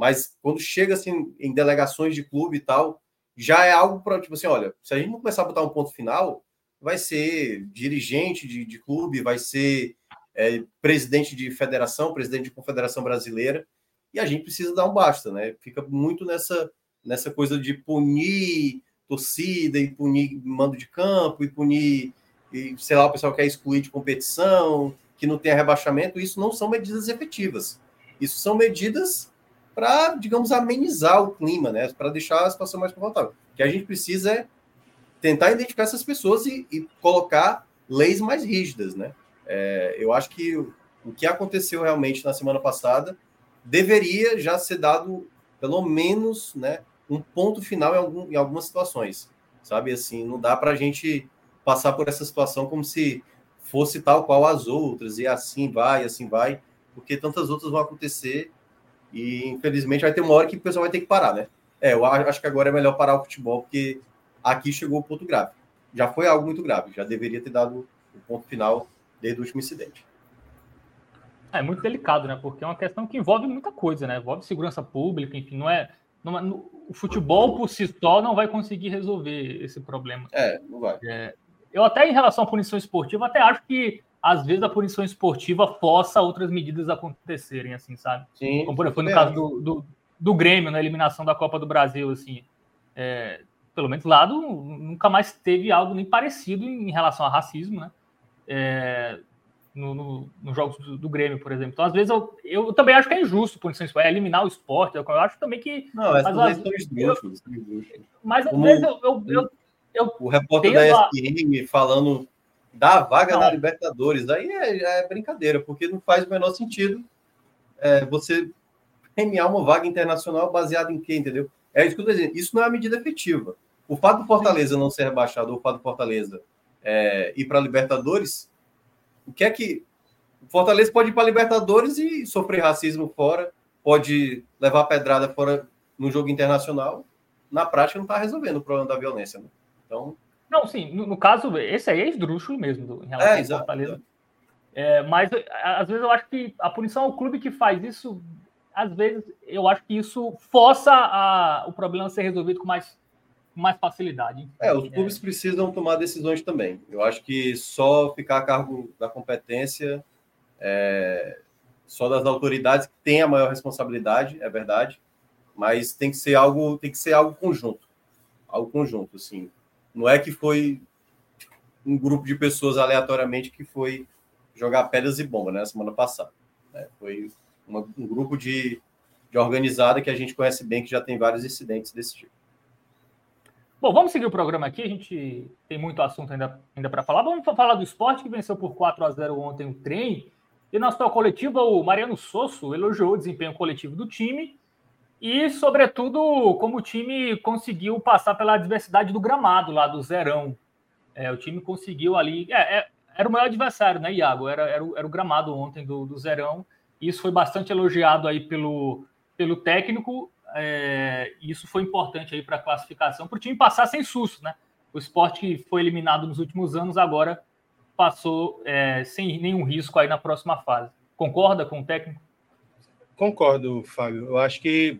mas quando chega assim em delegações de clube e tal, já é algo para tipo assim, olha, se a gente não começar a botar um ponto final, vai ser dirigente de, de clube, vai ser é, presidente de federação, presidente de confederação brasileira, e a gente precisa dar um basta, né? Fica muito nessa, nessa coisa de punir torcida e punir mando de campo e punir, e, sei lá, o pessoal quer excluir de competição, que não tenha rebaixamento, isso não são medidas efetivas. Isso são medidas para, digamos, amenizar o clima, né? Para deixar a situação mais confortável. O que a gente precisa é tentar identificar essas pessoas e, e colocar leis mais rígidas, né? É, eu acho que o, que aconteceu realmente na semana passada deveria já ser dado pelo menos né, um ponto final em, algum, em algumas situações. Sabe assim, não dá para a gente passar por essa situação como se fosse tal qual as outras, e assim vai, assim vai, porque tantas outras vão acontecer e infelizmente vai ter uma hora que o pessoal vai ter que parar, né? É, eu acho que agora é melhor parar o futebol, porque aqui chegou o ponto grave. Já foi algo muito grave, já deveria ter dado o ponto final desde o último incidente. É muito delicado, né? Porque é uma questão que envolve muita coisa, né? Envolve segurança pública, enfim, não é. Não é o futebol por si só não vai conseguir resolver esse problema. É, não vai. É, eu até em relação à punição esportiva, até acho que às vezes a punição esportiva força outras medidas a acontecerem, assim, sabe? Sim. Como por exemplo, no caso do, do, do, Grêmio, na eliminação da Copa do Brasil, assim. É, pelo menos lá do, nunca mais teve algo nem parecido em relação a racismo, né? É, no, no, nos jogos do, do, Grêmio, por exemplo. Então, às vezes, eu, eu também acho que é injusto punição esportiva, é eliminar o esporte. Eu, acho também que. Não, essas mas, são esdrúxulas. Mas às vezes eu, eu, eu, eu, O repórter da ESPN a... falando da vaga não. na Libertadores, aí é, é, brincadeira, porque não faz o menor sentido é, você premiar uma vaga internacional baseada em quê, entendeu? É isso que eu estou dizendo. Isso não é uma medida efetiva. O fato do Fortaleza não ser rebaixado, ou o fato do Fortaleza é, ir para a Libertadores, o que é que. O Fortaleza pode ir para a Libertadores e sofrer racismo fora, pode levar pedrada fora no jogo internacional. Na prática, não está resolvendo o problema da violência. Né? Então, não, sim, no, no, caso, esse aí é esdrúxulo mesmo, do, em relação é, ao Fortaleza. É, mas às vezes eu acho que a punição ao clube que faz isso, às vezes eu acho que isso força a, o problema a ser resolvido com mais, com mais facilidade. É, os clubes é. precisam tomar decisões também. Eu acho que só ficar a cargo da competência, é, só das autoridades que têm a maior responsabilidade, é verdade, mas tem que ser algo, tem que ser algo conjunto, algo conjunto, assim não é que foi um grupo de pessoas aleatoriamente que foi jogar pedras e bomba, né? Semana passada. Né? Foi uma, um grupo de, de organizada que a gente conhece bem, que já tem vários incidentes desse tipo. Bom, vamos seguir o programa aqui. A gente tem muito assunto ainda, ainda para falar. Vamos falar do esporte que venceu por 4 a 0 ontem o trem. E na sua coletiva, o Mariano Sosso elogiou o desempenho coletivo do time e, sobretudo, como o time conseguiu passar pela adversidade do gramado lá do Zerão. É, o time conseguiu ali. É, é, era o maior adversário, né, Iago? Era, era, o, era o gramado ontem do, do Zerão. Isso foi bastante elogiado aí pelo, pelo técnico. É, isso foi importante aí para a classificação, para o time passar sem susto, né? O esporte que foi eliminado nos últimos anos agora passou é, sem nenhum risco aí na próxima fase. Concorda com o técnico? Concordo, Fábio. Eu acho que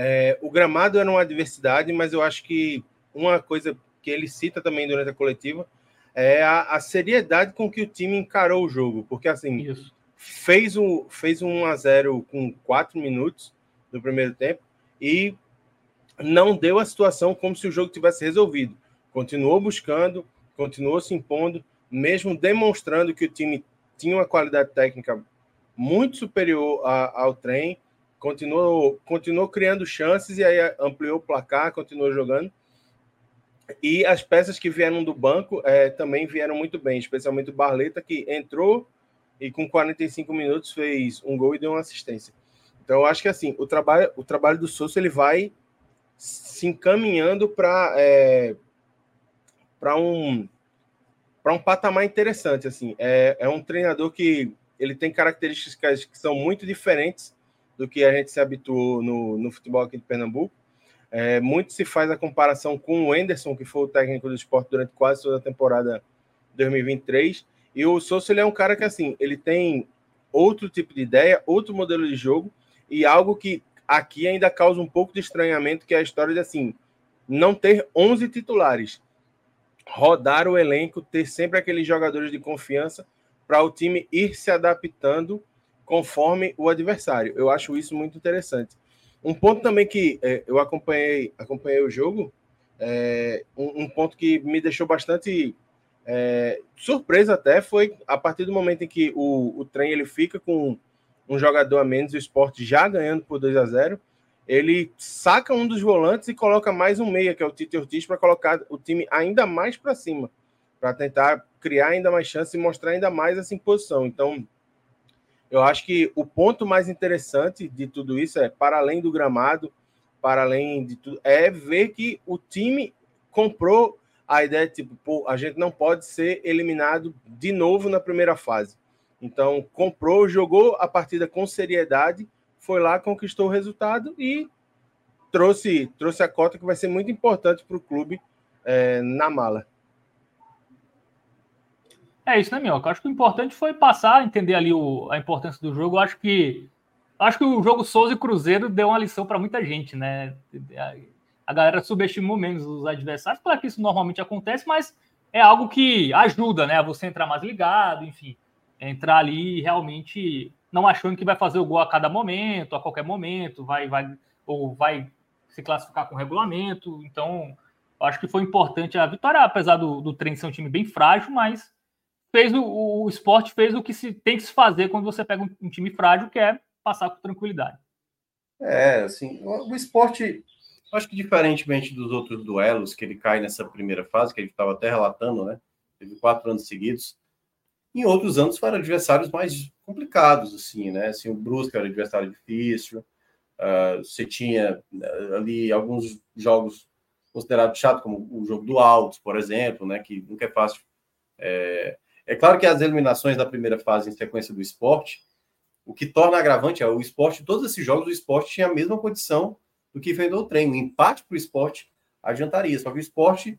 é, o gramado era uma adversidade, mas eu acho que uma coisa que ele cita também durante a coletiva é a, a seriedade com que o time encarou o jogo, porque assim Isso. fez um fez um 1 a 0 com quatro minutos no primeiro tempo e não deu a situação como se o jogo tivesse resolvido. Continuou buscando, continuou se impondo, mesmo demonstrando que o time tinha uma qualidade técnica muito superior a, ao trem continuou, continuou criando chances e aí ampliou o placar, continuou jogando. E as peças que vieram do banco é, também vieram muito bem, especialmente o Barleta, que entrou e com 45 minutos fez um gol e deu uma assistência. Então, eu acho que assim, o trabalho, o trabalho do Souza ele vai se encaminhando para é, para um para um patamar interessante assim. É, é um treinador que ele tem características que são muito diferentes do que a gente se habituou no, no futebol aqui de Pernambuco. É, muito se faz a comparação com o Enderson, que foi o técnico do esporte durante quase toda a temporada 2023. E o Souza ele é um cara que assim, ele tem outro tipo de ideia, outro modelo de jogo e algo que aqui ainda causa um pouco de estranhamento, que é a história de assim, não ter 11 titulares. Rodar o elenco, ter sempre aqueles jogadores de confiança para o time ir se adaptando conforme o adversário. Eu acho isso muito interessante. Um ponto também que é, eu acompanhei, acompanhei o jogo, é, um, um, ponto que me deixou bastante é, surpresa até foi a partir do momento em que o, o trem ele fica com um jogador a menos, o esporte já ganhando por 2 a 0 ele saca um dos volantes e coloca mais um meia, que é o Tite Ortiz, para colocar o time ainda mais para cima, para tentar criar ainda mais chance e mostrar ainda mais essa imposição. Então, eu acho que o ponto mais interessante de tudo isso é, para além do gramado, para além de tudo, é ver que o time comprou a ideia tipo, pô, a gente não pode ser eliminado de novo na primeira fase. Então, comprou, jogou a partida com seriedade, foi lá, conquistou o resultado e trouxe, trouxe a cota que vai ser muito importante para o clube é, na mala. É isso, né, Minhoca? Acho que o importante foi passar, entender ali o, a importância do jogo. Acho que Acho que o jogo Souza e Cruzeiro deu uma lição para muita gente, né? A galera subestimou menos os adversários. Claro que isso normalmente acontece, mas é algo que ajuda, né? A você entrar mais ligado, enfim, entrar ali realmente não achando que vai fazer o gol a cada momento, a qualquer momento, vai, vai ou vai se classificar com regulamento. Então, acho que foi importante a vitória, apesar do, do trem ser um time bem frágil, mas fez o, o esporte fez o que se tem que se fazer quando você pega um, um time frágil, que é passar com tranquilidade. É, assim, o, o esporte, acho que diferentemente dos outros duelos que ele cai nessa primeira fase, que ele estava até relatando, né? Teve quatro anos seguidos. Em outros anos foram adversários mais complicados, assim, né? Assim, o Brusque era adversário difícil. Uh, você tinha uh, ali alguns jogos considerados chatos, como o jogo do Altos, por exemplo, né? Que nunca é fácil. É, é claro que as eliminações da primeira fase em sequência do esporte, o que torna agravante é o esporte, todos esses jogos do esporte tinha a mesma condição do que enfrentou o trem. O empate para o esporte adiantaria. Só que o esporte,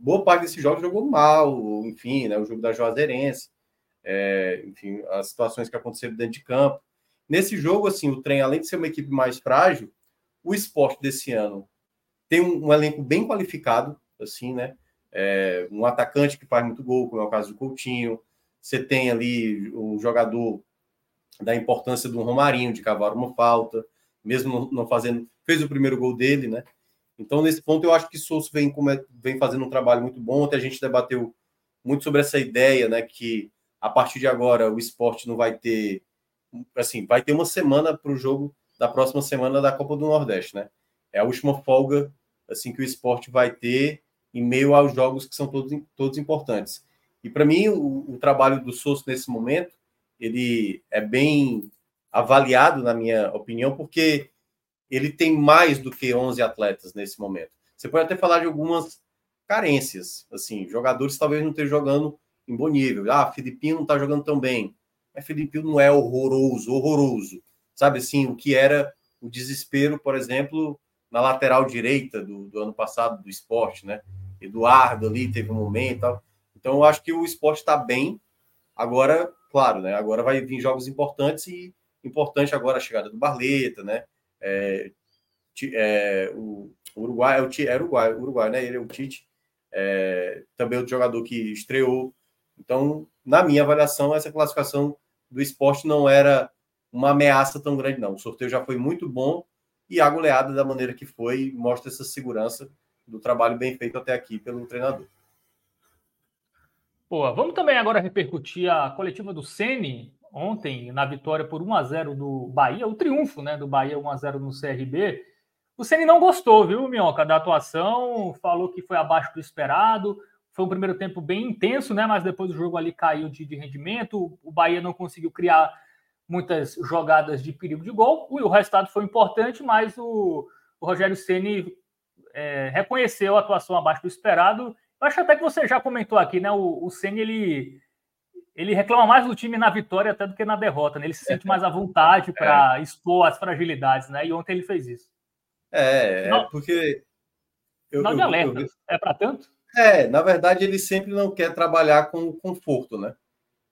boa parte desses jogos jogou mal, enfim, né? O jogo da Juazeirense, é, enfim, as situações que aconteceram dentro de campo. Nesse jogo, assim, o trem, além de ser uma equipe mais frágil, o esporte desse ano tem um, um elenco bem qualificado, assim, né? É, um atacante que faz muito gol, como é o caso do Coutinho. Você tem ali um jogador da importância do Romarinho, de cavar uma falta, mesmo não fazendo. Fez o primeiro gol dele, né? Então, nesse ponto, eu acho que Souza vem, vem fazendo um trabalho muito bom. Ontem a gente debateu muito sobre essa ideia, né? Que a partir de agora o esporte não vai ter. Assim, vai ter uma semana para o jogo da próxima semana da Copa do Nordeste, né? É a última folga assim que o esporte vai ter em meio aos jogos que são todos, todos importantes. E para mim, o, o, trabalho do Souza nesse momento, ele é bem avaliado, na minha opinião, porque ele tem mais do que 11 atletas nesse momento. Você pode até falar de algumas carências, assim, jogadores talvez não estejam jogando em bom nível. Ah, Filipinho não está jogando tão bem. Mas Filipinho não é horroroso, horroroso. Sabe assim, o que era o desespero, por exemplo, na lateral direita do, do ano passado do esporte, né? Eduardo ali teve um momento. Tal. Então, eu acho que o esporte está bem. Agora, claro, né? Agora vai vir jogos importantes e importante agora a chegada do Barleta, né? É, é, o, Uruguai, é o, é Uruguai, Uruguai, né? Ele é o Tite. É, também outro jogador que estreou. Então, na minha avaliação, essa classificação do esporte não era uma ameaça tão grande, não. O sorteio já foi muito bom e a goleada da maneira que foi mostra essa segurança do trabalho bem feito até aqui pelo treinador. Boa, vamos também agora repercutir a coletiva do Ceni ontem na vitória por 1 a 0 do Bahia, o triunfo, né, do Bahia 1 a 0 no CRB. O Ceni não gostou, viu, Minhoca, da atuação, falou que foi abaixo do esperado. Foi um primeiro tempo bem intenso, né, mas depois o jogo ali caiu de, de rendimento. O Bahia não conseguiu criar muitas jogadas de perigo de gol. O, resultado foi importante, mas o, o Rogério Ceni é, reconheceu a atuação abaixo do esperado. Eu acho até que você já comentou aqui, né? O, o Ceni ele ele reclama mais do time na vitória até do que na derrota. Né? Ele se sente mais à vontade para é. expor as fragilidades, né? E ontem ele fez isso. É, é porque. Eu, não de alerta. Eu, é para tanto? É, na verdade, ele sempre não quer trabalhar com conforto, né?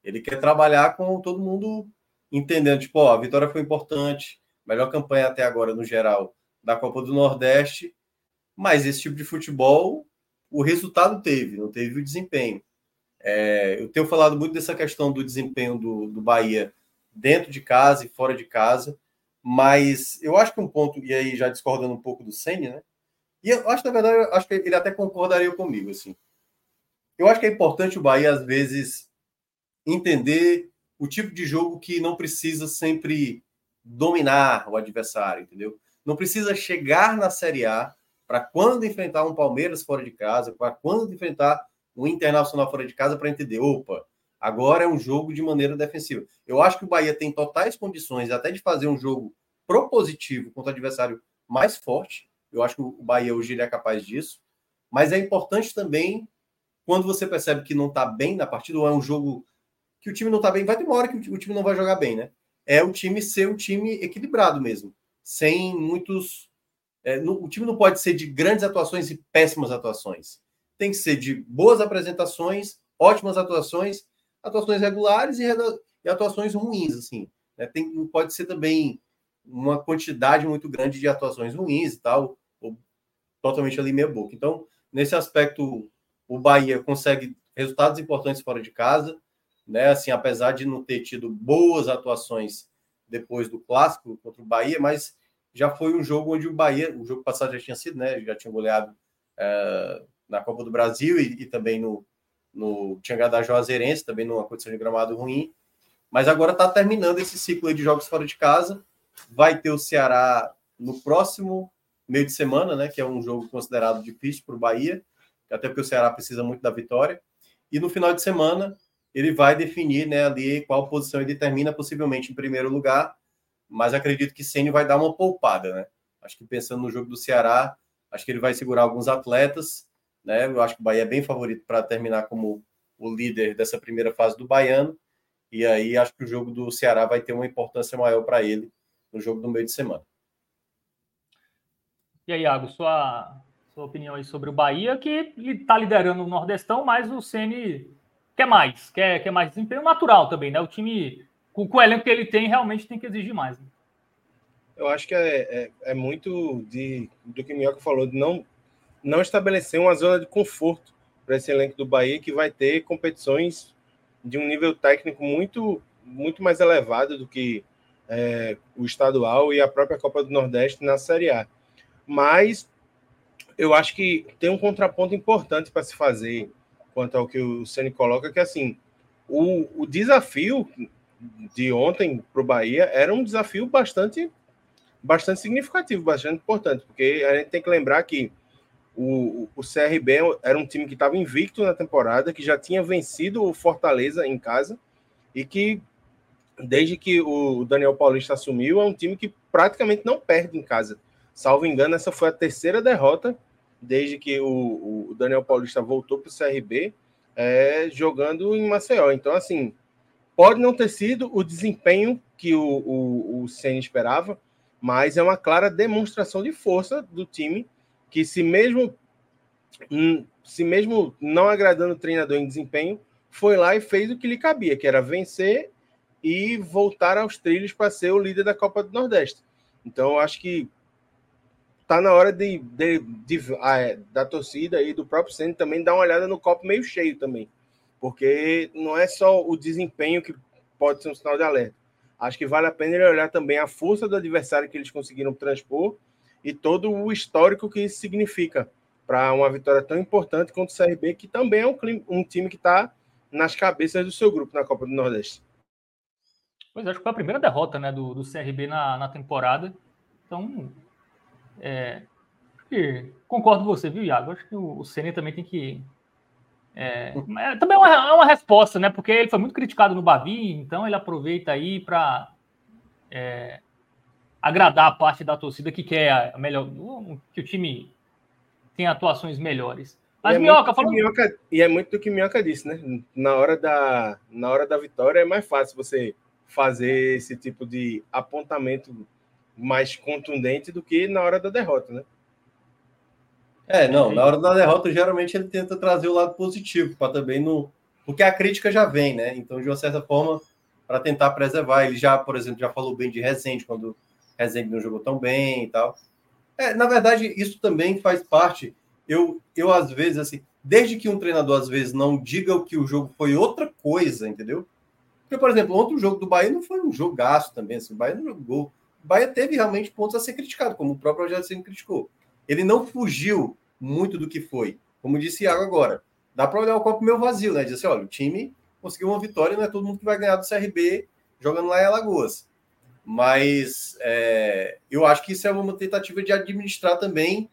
Ele quer trabalhar com todo mundo entendendo, tipo, ó, a vitória foi importante, melhor campanha até agora no geral da Copa do Nordeste, mas esse tipo de futebol, o resultado teve, não teve o desempenho. É, eu tenho falado muito dessa questão do desempenho do, do Bahia dentro de casa e fora de casa, mas eu acho que um ponto, e aí já discordando um pouco do Senna, né? E eu acho, na verdade, acho que ele até concordaria comigo, assim. Eu acho que é importante o Bahia, às vezes, entender o tipo de jogo que não precisa sempre dominar o adversário, entendeu? Não precisa chegar na Série A para quando enfrentar um Palmeiras fora de casa, para quando enfrentar um Internacional fora de casa, para entender, opa, agora é um jogo de maneira defensiva. Eu acho que o Bahia tem totais condições até de fazer um jogo propositivo contra o adversário mais forte. Eu acho que o Bahia hoje é capaz disso. Mas é importante também, quando você percebe que não está bem na partida, ou é um jogo que o time não tá bem, vai ter uma hora que o time não vai jogar bem, né? É o time ser um time equilibrado mesmo, sem muitos. É, no, o time não pode ser de grandes atuações e péssimas atuações. Tem que ser de boas apresentações, ótimas atuações, atuações regulares e, e atuações ruins, assim. Né? Tem, não pode ser também uma quantidade muito grande de atuações ruins e tal, ou totalmente ali meia boca. Então, nesse aspecto, o Bahia consegue resultados importantes fora de casa, né? Assim, apesar de não ter tido boas atuações depois do clássico contra o Bahia, mas já foi um jogo onde o Bahia, o jogo passado já tinha sido, né? Já tinha goleado é, na Copa do Brasil e, e também no, no tinha ganhado a Juazeirense, também numa condição de gramado ruim. Mas agora está terminando esse ciclo de jogos fora de casa. Vai ter o Ceará no próximo meio de semana, né? Que é um jogo considerado difícil para o Bahia, até porque o Ceará precisa muito da vitória. E no final de semana ele vai definir, né, ali qual posição ele termina, possivelmente em primeiro lugar. Mas acredito que Ceni vai dar uma poupada, né? Acho que pensando no jogo do Ceará, acho que ele vai segurar alguns atletas, né? Eu acho que o Bahia é bem favorito para terminar como o líder dessa primeira fase do Baiano. E aí acho que o jogo do Ceará vai ter uma importância maior para ele no jogo do meio de semana. E aí, Iago, sua, sua opinião aí sobre o Bahia, que está liderando o Nordestão, mas o Ceni quer mais, quer, quer mais desempenho natural também, né? O time, com, com o elenco que ele tem, realmente tem que exigir mais. Né? Eu acho que é, é, é, muito de, do que o Minhoca falou, de não, não estabelecer uma zona de conforto para esse elenco do Bahia, que vai ter competições de um nível técnico muito, muito mais elevado do que é, o estadual e a própria Copa do Nordeste na Série A. Mas eu acho que tem um contraponto importante para se fazer quanto ao que o Ceni coloca, que assim, o, o desafio de ontem para o Bahia era um desafio bastante, bastante significativo, bastante importante, porque a gente tem que lembrar que o, o CRB era um time que estava invicto na temporada, que já tinha vencido o Fortaleza em casa e que, desde que o Daniel Paulista assumiu, é um time que praticamente não perde em casa. Salvo engano, essa foi a terceira derrota desde que o, o Daniel Paulista voltou para o CRB, é, jogando em Maceió. Então, assim, pode não ter sido o desempenho que o, o, o Senna esperava, mas é uma clara demonstração de força do time que se mesmo hum, se mesmo não agradando o treinador em desempenho, foi lá e fez o que lhe cabia, que era vencer e voltar aos trilhos para ser o líder da Copa do Nordeste. Então, acho que tá na hora de, de, de ah, é, da torcida e do próprio Senna também dar uma olhada no copo meio cheio também, porque não é só o desempenho que pode ser um sinal de alerta. Acho que vale a pena ele olhar também a força do adversário que eles conseguiram transpor e todo o histórico que isso significa para uma vitória tão importante quanto o CRB, que também é um, um time que está nas cabeças do seu grupo na Copa do Nordeste. Pois é, acho que foi a primeira derrota né, do, do CRB na, na temporada. Então, é, concordo com você, viu, Iago? Acho que o, o Ceni também tem que. É, também é uma, é uma, resposta, né? Porque ele foi muito criticado no Bavi, então ele aproveita aí para é, agradar a parte da torcida que quer a melhor, que o time tenha atuações melhores. Mas e é Minhoca, falando... Minhoca, E é muito do que Minhoca disse, né? Na hora, da, na hora da vitória é mais fácil você fazer esse tipo de apontamento mais contundente do que na hora da derrota, né? É, não, na hora da derrota, geralmente ele tenta trazer o lado positivo, para também não. Porque a crítica já vem, né? Então, de uma certa forma, para tentar preservar. Ele já, por exemplo, já falou bem de Rezende quando Rezende não jogou tão bem e tal. É, na verdade, isso também faz parte. Eu, eu às vezes, assim, desde que um treinador às vezes não diga o que o jogo foi outra coisa, entendeu? Porque, por exemplo, ontem o jogo do Bahia não foi um jogaço também, assim, o Bahia não jogou. O Bahia teve realmente pontos a ser criticado, como o próprio Rogério sempre criticou. Ele não fugiu muito do que foi. Como disse Iago agora, dá para olhar o copo meio vazio, né? Dizer assim, olha, o time conseguiu uma vitória, não é todo mundo que vai ganhar do CRB jogando lá em Alagoas. Mas é, eu acho que isso é uma tentativa de administrar também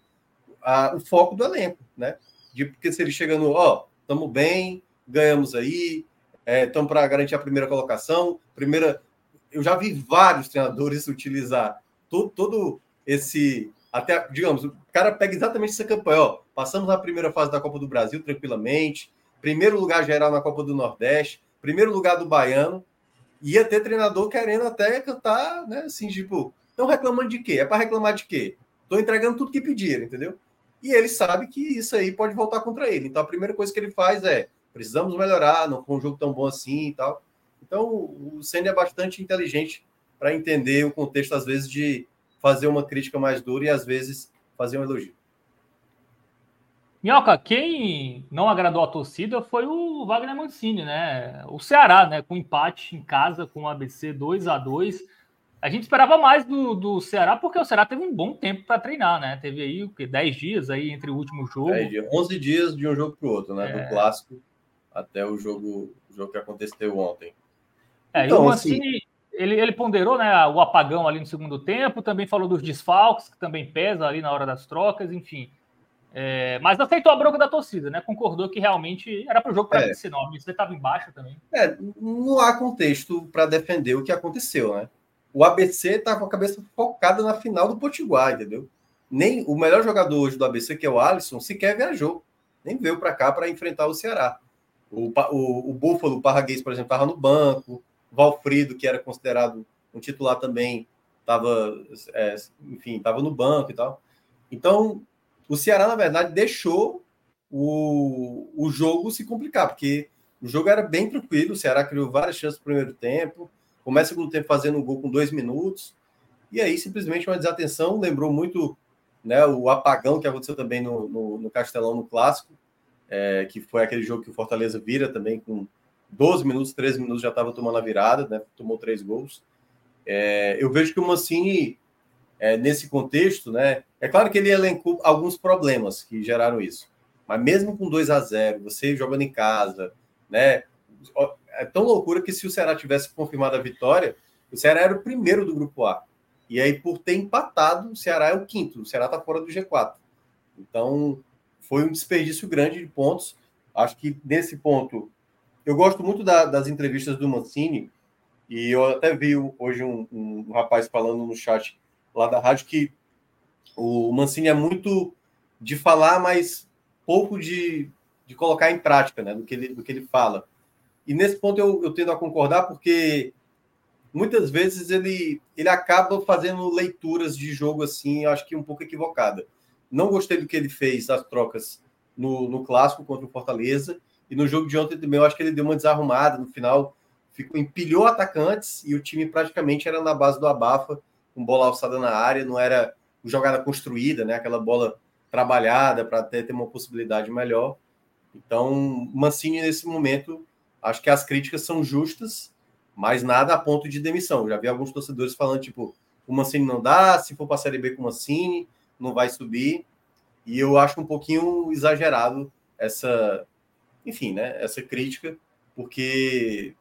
a, o foco do elenco, né? De, porque se ele chega no, ó, estamos bem, ganhamos aí, estamos é, para garantir a primeira colocação, primeira. Eu já vi vários treinadores utilizar todo, todo esse. Até, digamos, o cara pega exatamente essa campanha, ó. Passamos na primeira fase da Copa do Brasil tranquilamente, primeiro lugar geral na Copa do Nordeste, primeiro lugar do Baiano, ia ter treinador querendo até cantar, né? Assim, tipo, estão reclamando de quê? É para reclamar de quê? Estou entregando tudo que pediram, entendeu? E ele sabe que isso aí pode voltar contra ele. Então a primeira coisa que ele faz é: precisamos melhorar, não foi um jogo tão bom assim e tal. Então o Senna é bastante inteligente para entender o contexto, às vezes, de fazer uma crítica mais dura e, às vezes, fazer um elogio. Minhoca, quem não agradou a torcida foi o Wagner Mancini, né? O Ceará, né? Com empate em casa com o ABC 2 a 2 A gente esperava mais do, do Ceará, porque o Ceará teve um bom tempo para treinar, né? Teve aí o quê? 10 dias aí entre o último jogo. 10 dias, 11 dias de um jogo para o outro, né? É... Do clássico até o jogo, o jogo que aconteceu ontem. É, então, e o Mancini, assim... ele, ele ponderou né, o apagão ali no segundo tempo, também falou dos desfalques, que também pesa ali na hora das trocas, enfim. É, mas aceitou a bronca da torcida, né? Concordou que realmente era para o jogo para é. 19. Você estava embaixo também. É, não há contexto para defender o que aconteceu, né? O ABC está com a cabeça focada na final do Potiguar, entendeu? Nem o melhor jogador hoje do ABC, que é o Alisson, sequer viajou. Nem veio para cá para enfrentar o Ceará. O, o, o Búfalo, o Parraguês, por exemplo, estava no banco. Valfrido, que era considerado um titular também, estava, é, enfim, estava no banco e tal. Então, o Ceará, na verdade, deixou o, o jogo se complicar, porque o jogo era bem tranquilo, o Ceará criou várias chances no primeiro tempo, começa o segundo tempo fazendo um gol com dois minutos, e aí simplesmente uma desatenção, lembrou muito né, o apagão que aconteceu também no, no, no Castelão, no Clássico, é, que foi aquele jogo que o Fortaleza vira também com 12 minutos, 13 minutos já estava tomando a virada, né, tomou três gols. É, eu vejo que o Mancini é, nesse contexto, né? É claro que ele elencou alguns problemas que geraram isso, mas mesmo com 2 a 0 você jogando em casa, né? É tão loucura que se o Ceará tivesse confirmado a vitória, o Ceará era o primeiro do grupo A. E aí, por ter empatado, o Ceará é o quinto, o Ceará está fora do G4. Então, foi um desperdício grande de pontos. Acho que nesse ponto, eu gosto muito da, das entrevistas do Mancini, e eu até vi hoje um, um rapaz falando no chat lá da rádio que o Mancini é muito de falar, mas pouco de, de colocar em prática, né, do que ele, do que ele fala. E nesse ponto eu, eu tendo a concordar, porque muitas vezes ele, ele acaba fazendo leituras de jogo assim, acho que um pouco equivocada. Não gostei do que ele fez, as trocas no, no clássico contra o Fortaleza, e no jogo de ontem também eu acho que ele deu uma desarrumada no final, ficou empilhou atacantes e o time praticamente era na base do abafa com bola alçada na área, não era jogada construída, né? Aquela bola trabalhada para ter, ter uma possibilidade melhor. Então, Mancini, nesse momento, acho que as críticas são justas, mas nada a ponto de demissão. Já vi alguns torcedores falando, tipo, o Mancini não dá, se for para a Série B com o Mancini, não vai subir. E eu acho um pouquinho exagerado essa, enfim, né, essa crítica, porque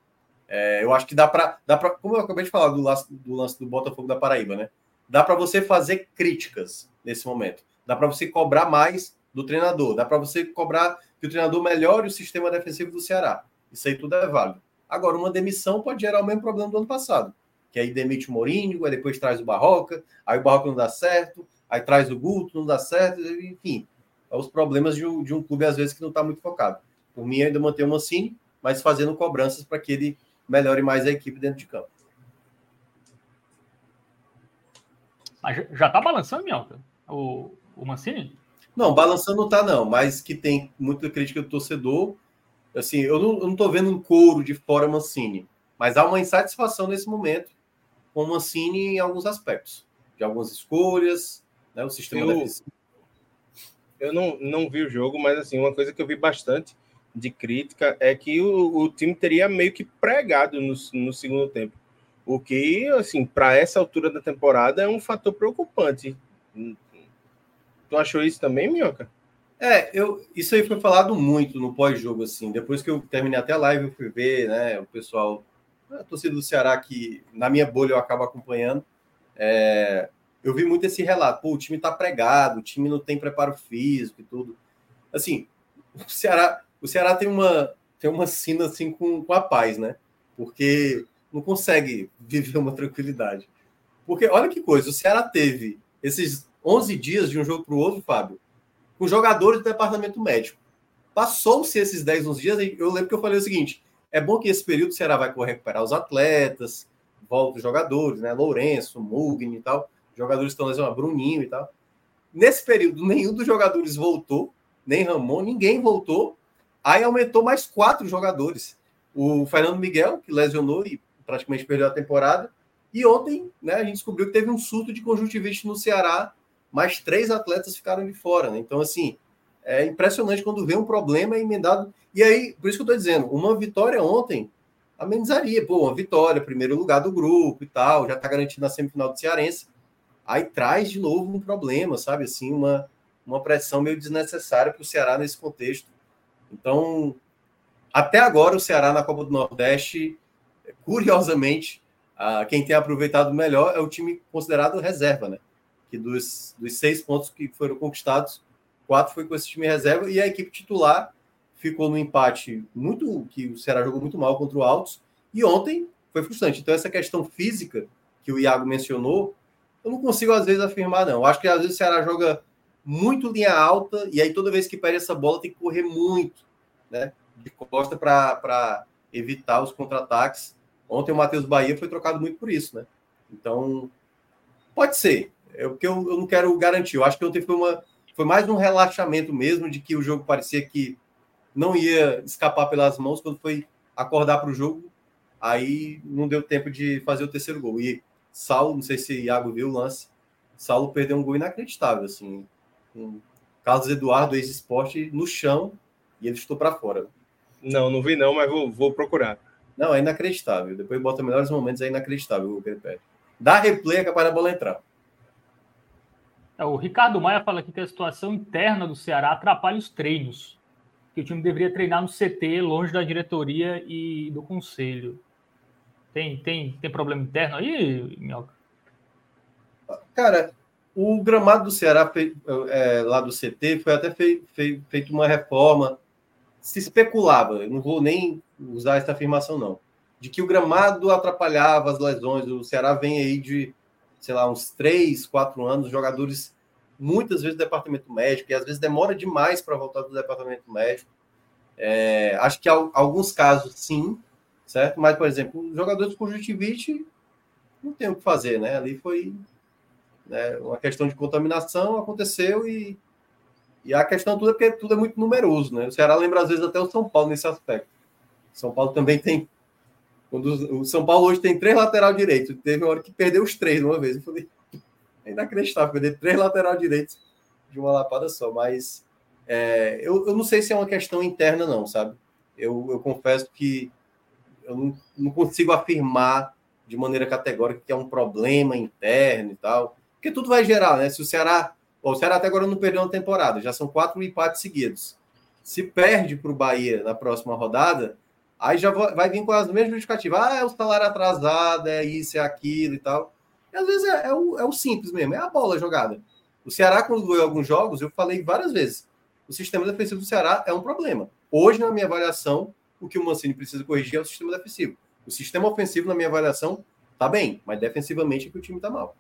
é, eu acho que dá para, dá como eu acabei de falar do lance, do lance do Botafogo da Paraíba, né? Dá para você fazer críticas nesse momento. Dá para você cobrar mais do treinador. Dá para você cobrar que o treinador melhore o sistema defensivo do Ceará. Isso aí tudo é válido. Agora, uma demissão pode gerar o mesmo problema do ano passado. Que aí demite o Mourinho, aí depois traz o Barroca, aí o Barroca não dá certo, aí traz o Guto, não dá certo, enfim. É os problemas de um, de um clube, às vezes, que não está muito focado. Por mim, ainda manter o Mancini, mas fazendo cobranças para que ele melhore mais a equipe dentro de campo. Mas já tá balançando, Minhoca? O, o Mancini? Não, balançando não tá, não, mas que tem muita crítica do torcedor. Assim, eu não, tô vendo um couro de fora Mancini, mas há uma insatisfação nesse momento com o Mancini em alguns aspectos, de algumas escolhas, né, o sistema eu. Eu não, não vi o jogo, mas assim, uma coisa que eu vi bastante de crítica é que o, o time teria meio que pregado no, no segundo tempo. O que, assim, para essa altura da temporada é um fator preocupante. Tu achou isso também, Minhoca? É, eu, isso aí foi falado muito no pós-jogo, assim. Depois que eu terminei até a live, eu fui ver, né, o pessoal, a torcida do Ceará, que na minha bolha eu acabo acompanhando, é, eu vi muito esse relato. Pô, o time tá pregado, o time não tem preparo físico e tudo. Assim, o Ceará, o Ceará tem uma, tem uma sina assim com, com a paz, né? Porque não consegue viver uma tranquilidade. Porque olha que coisa, o Ceará teve esses 11 dias de um jogo para o outro, Fábio, com jogadores do departamento médico. Passou-se esses 10, 11 dias, eu lembro que eu falei o seguinte: é bom que esse período o Ceará vai recuperar os atletas, volta os jogadores, né? Lourenço, Mugni e tal. Jogadores estão lesionados, Bruninho e tal. Nesse período, nenhum dos jogadores voltou, nem Ramon, ninguém voltou. Aí aumentou mais quatro jogadores. O Fernando Miguel, que lesionou e praticamente perdeu a temporada. E ontem, né, a gente descobriu que teve um surto de conjuntivite no Ceará, mais três atletas ficaram de fora, né? Então, assim, é impressionante quando vê um problema emendado. E aí, por isso que eu estou dizendo, uma vitória ontem amenizaria. Pô, uma vitória, primeiro lugar do grupo e tal, já está garantido na semifinal do Cearense. Aí traz de novo um problema, sabe? Assim, uma, uma pressão meio desnecessária para o Ceará nesse contexto. Então, até agora, o Ceará na Copa do Nordeste, curiosamente, quem tem aproveitado melhor é o time considerado reserva, né? Que dos, dos seis pontos que foram conquistados, quatro foi com esse time reserva e a equipe titular ficou no empate muito que o Ceará jogou muito mal contra o Altos e ontem foi frustrante. Então essa questão física que o Iago mencionou, eu não consigo às vezes afirmar não. Eu acho que às vezes o Ceará joga muito linha alta e aí toda vez que perde essa bola tem que correr muito, né? De costa para evitar os contra-ataques. Ontem o Matheus Bahia foi trocado muito por isso, né? Então pode ser. É o que eu, eu não quero garantir. Eu acho que ontem foi uma foi mais um relaxamento mesmo de que o jogo parecia que não ia escapar pelas mãos quando foi acordar para o jogo. Aí não deu tempo de fazer o terceiro gol. E Saulo, não sei se Iago viu o lance, Saulo perdeu um gol inacreditável, assim. Um Carlos Eduardo, ex-esporte, no chão, e ele estou para fora. Não, não vi não, mas vou, vou procurar. Não, é inacreditável. Depois bota melhores momentos, é inacreditável o que ele perde. Dá replay, é capaz da bola entrar. É, o Ricardo Maia fala aqui que a situação interna do Ceará atrapalha os treinos. Que o time deveria treinar no CT, longe da diretoria e do conselho. Tem, tem, tem problema interno aí, Minhoca? Cara, o gramado do Ceará, é, lá do CT, foi até feito, feito uma reforma. Se especulava, eu não vou nem usar essa afirmação, não, de que o gramado atrapalhava as lesões. O Ceará vem aí de sei lá, uns três, quatro anos, jogadores muitas vezes do departamento médico, e às vezes demora demais para voltar do departamento médico. É, acho que alguns casos sim, certo? Mas, por exemplo, jogadores com conjuntivite não tem o que fazer, né? Ali foi né, uma questão de contaminação, aconteceu e, e a questão toda é porque tudo é muito numeroso, né? O Ceará lembra às vezes até o São Paulo nesse aspecto. São Paulo também tem quando o São Paulo hoje tem três lateral direitos, teve uma hora que perdeu os três uma vez. Eu falei, é inacreditável perder três lateral direitos de uma lapada só. Mas é, eu, eu não sei se é uma questão interna, não, sabe? Eu, eu confesso que eu não, não consigo afirmar de maneira categórica que é um problema interno e tal. Porque tudo vai gerar, né? Se o Ceará. Bom, o Ceará até agora não perdeu uma temporada, já são quatro empates seguidos. Se perde para o Bahia na próxima rodada, Aí já vai vir com as mesmas justificativas. Ah, é o salário atrasado, é isso, é aquilo e tal. E às vezes é, é, o, é o simples mesmo, é a bola jogada. O Ceará, quando ganhou alguns jogos, eu falei várias vezes: o sistema defensivo do Ceará é um problema. Hoje, na minha avaliação, o que o Mancini precisa corrigir é o sistema defensivo. O sistema ofensivo, na minha avaliação, tá bem, mas defensivamente é que o time tá mal.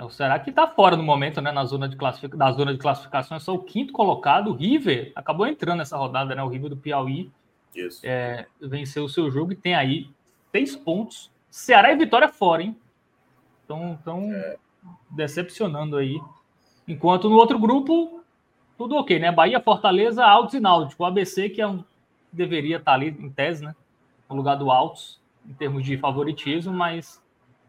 É, o Ceará que tá fora no momento, né? Na zona de, classific... na zona de classificação, é só o quinto colocado. O River acabou entrando nessa rodada, né? O River do Piauí isso. É, venceu o seu jogo e tem aí seis pontos. Ceará e Vitória fora, hein? Então, tão é. decepcionando aí. Enquanto no outro grupo, tudo ok, né? Bahia, Fortaleza, Altos e Náutico. O ABC, que é um, deveria estar ali em tese, né? No lugar do Altos, em termos de favoritismo, mas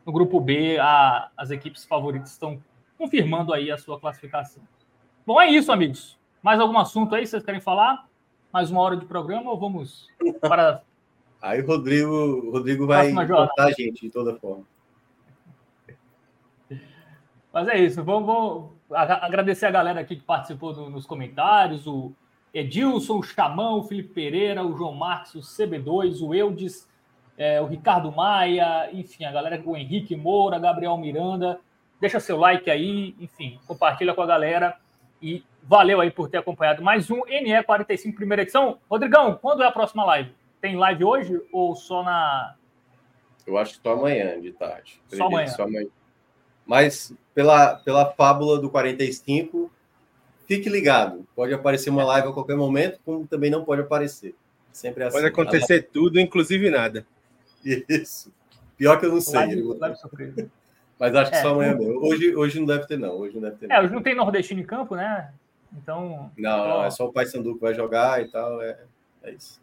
no grupo B, a, as equipes favoritas estão confirmando aí a sua classificação. Bom, é isso, amigos. Mais algum assunto aí vocês querem falar? mais uma hora de programa ou vamos para. Aí o Rodrigo, o Rodrigo vai contar a gente de toda forma. Mas é isso. Vamos, vamos, agradecer a galera aqui que participou do, nos comentários: o Edilson, o Chamão, o Felipe Pereira, o João Marcos, o CB2, o Eudes, é, o Ricardo Maia, enfim, a galera, o Henrique Moura, Gabriel Miranda. Deixa seu like aí, enfim, compartilha com a galera. E valeu aí por ter acompanhado mais um NE45 primeira edição. Rodrigão, quando é a próxima live? Tem live hoje ou só na. Eu acho que só amanhã de tarde. Só amanhã. só amanhã. Mas pela, pela fábula do 45, fique ligado. Pode aparecer uma live a qualquer momento, como também não pode aparecer. Sempre é assim. Pode acontecer tudo, inclusive nada. Isso. Pior que eu não sei. Live, live mas acho que é, só amanhã mesmo. Hoje, hoje não deve ter, não. Hoje não deve ter. É, não. hoje não tem nordestino em campo, né? Então. Não, não, é só o Paysandu que vai jogar e tal. É, é isso.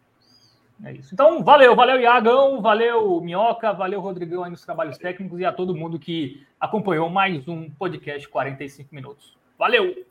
É isso. Então, valeu, valeu, Iagão, valeu, Minhoca, valeu, Rodrigão aí nos trabalhos técnicos e a todo mundo que acompanhou mais um podcast 45 minutos. Valeu!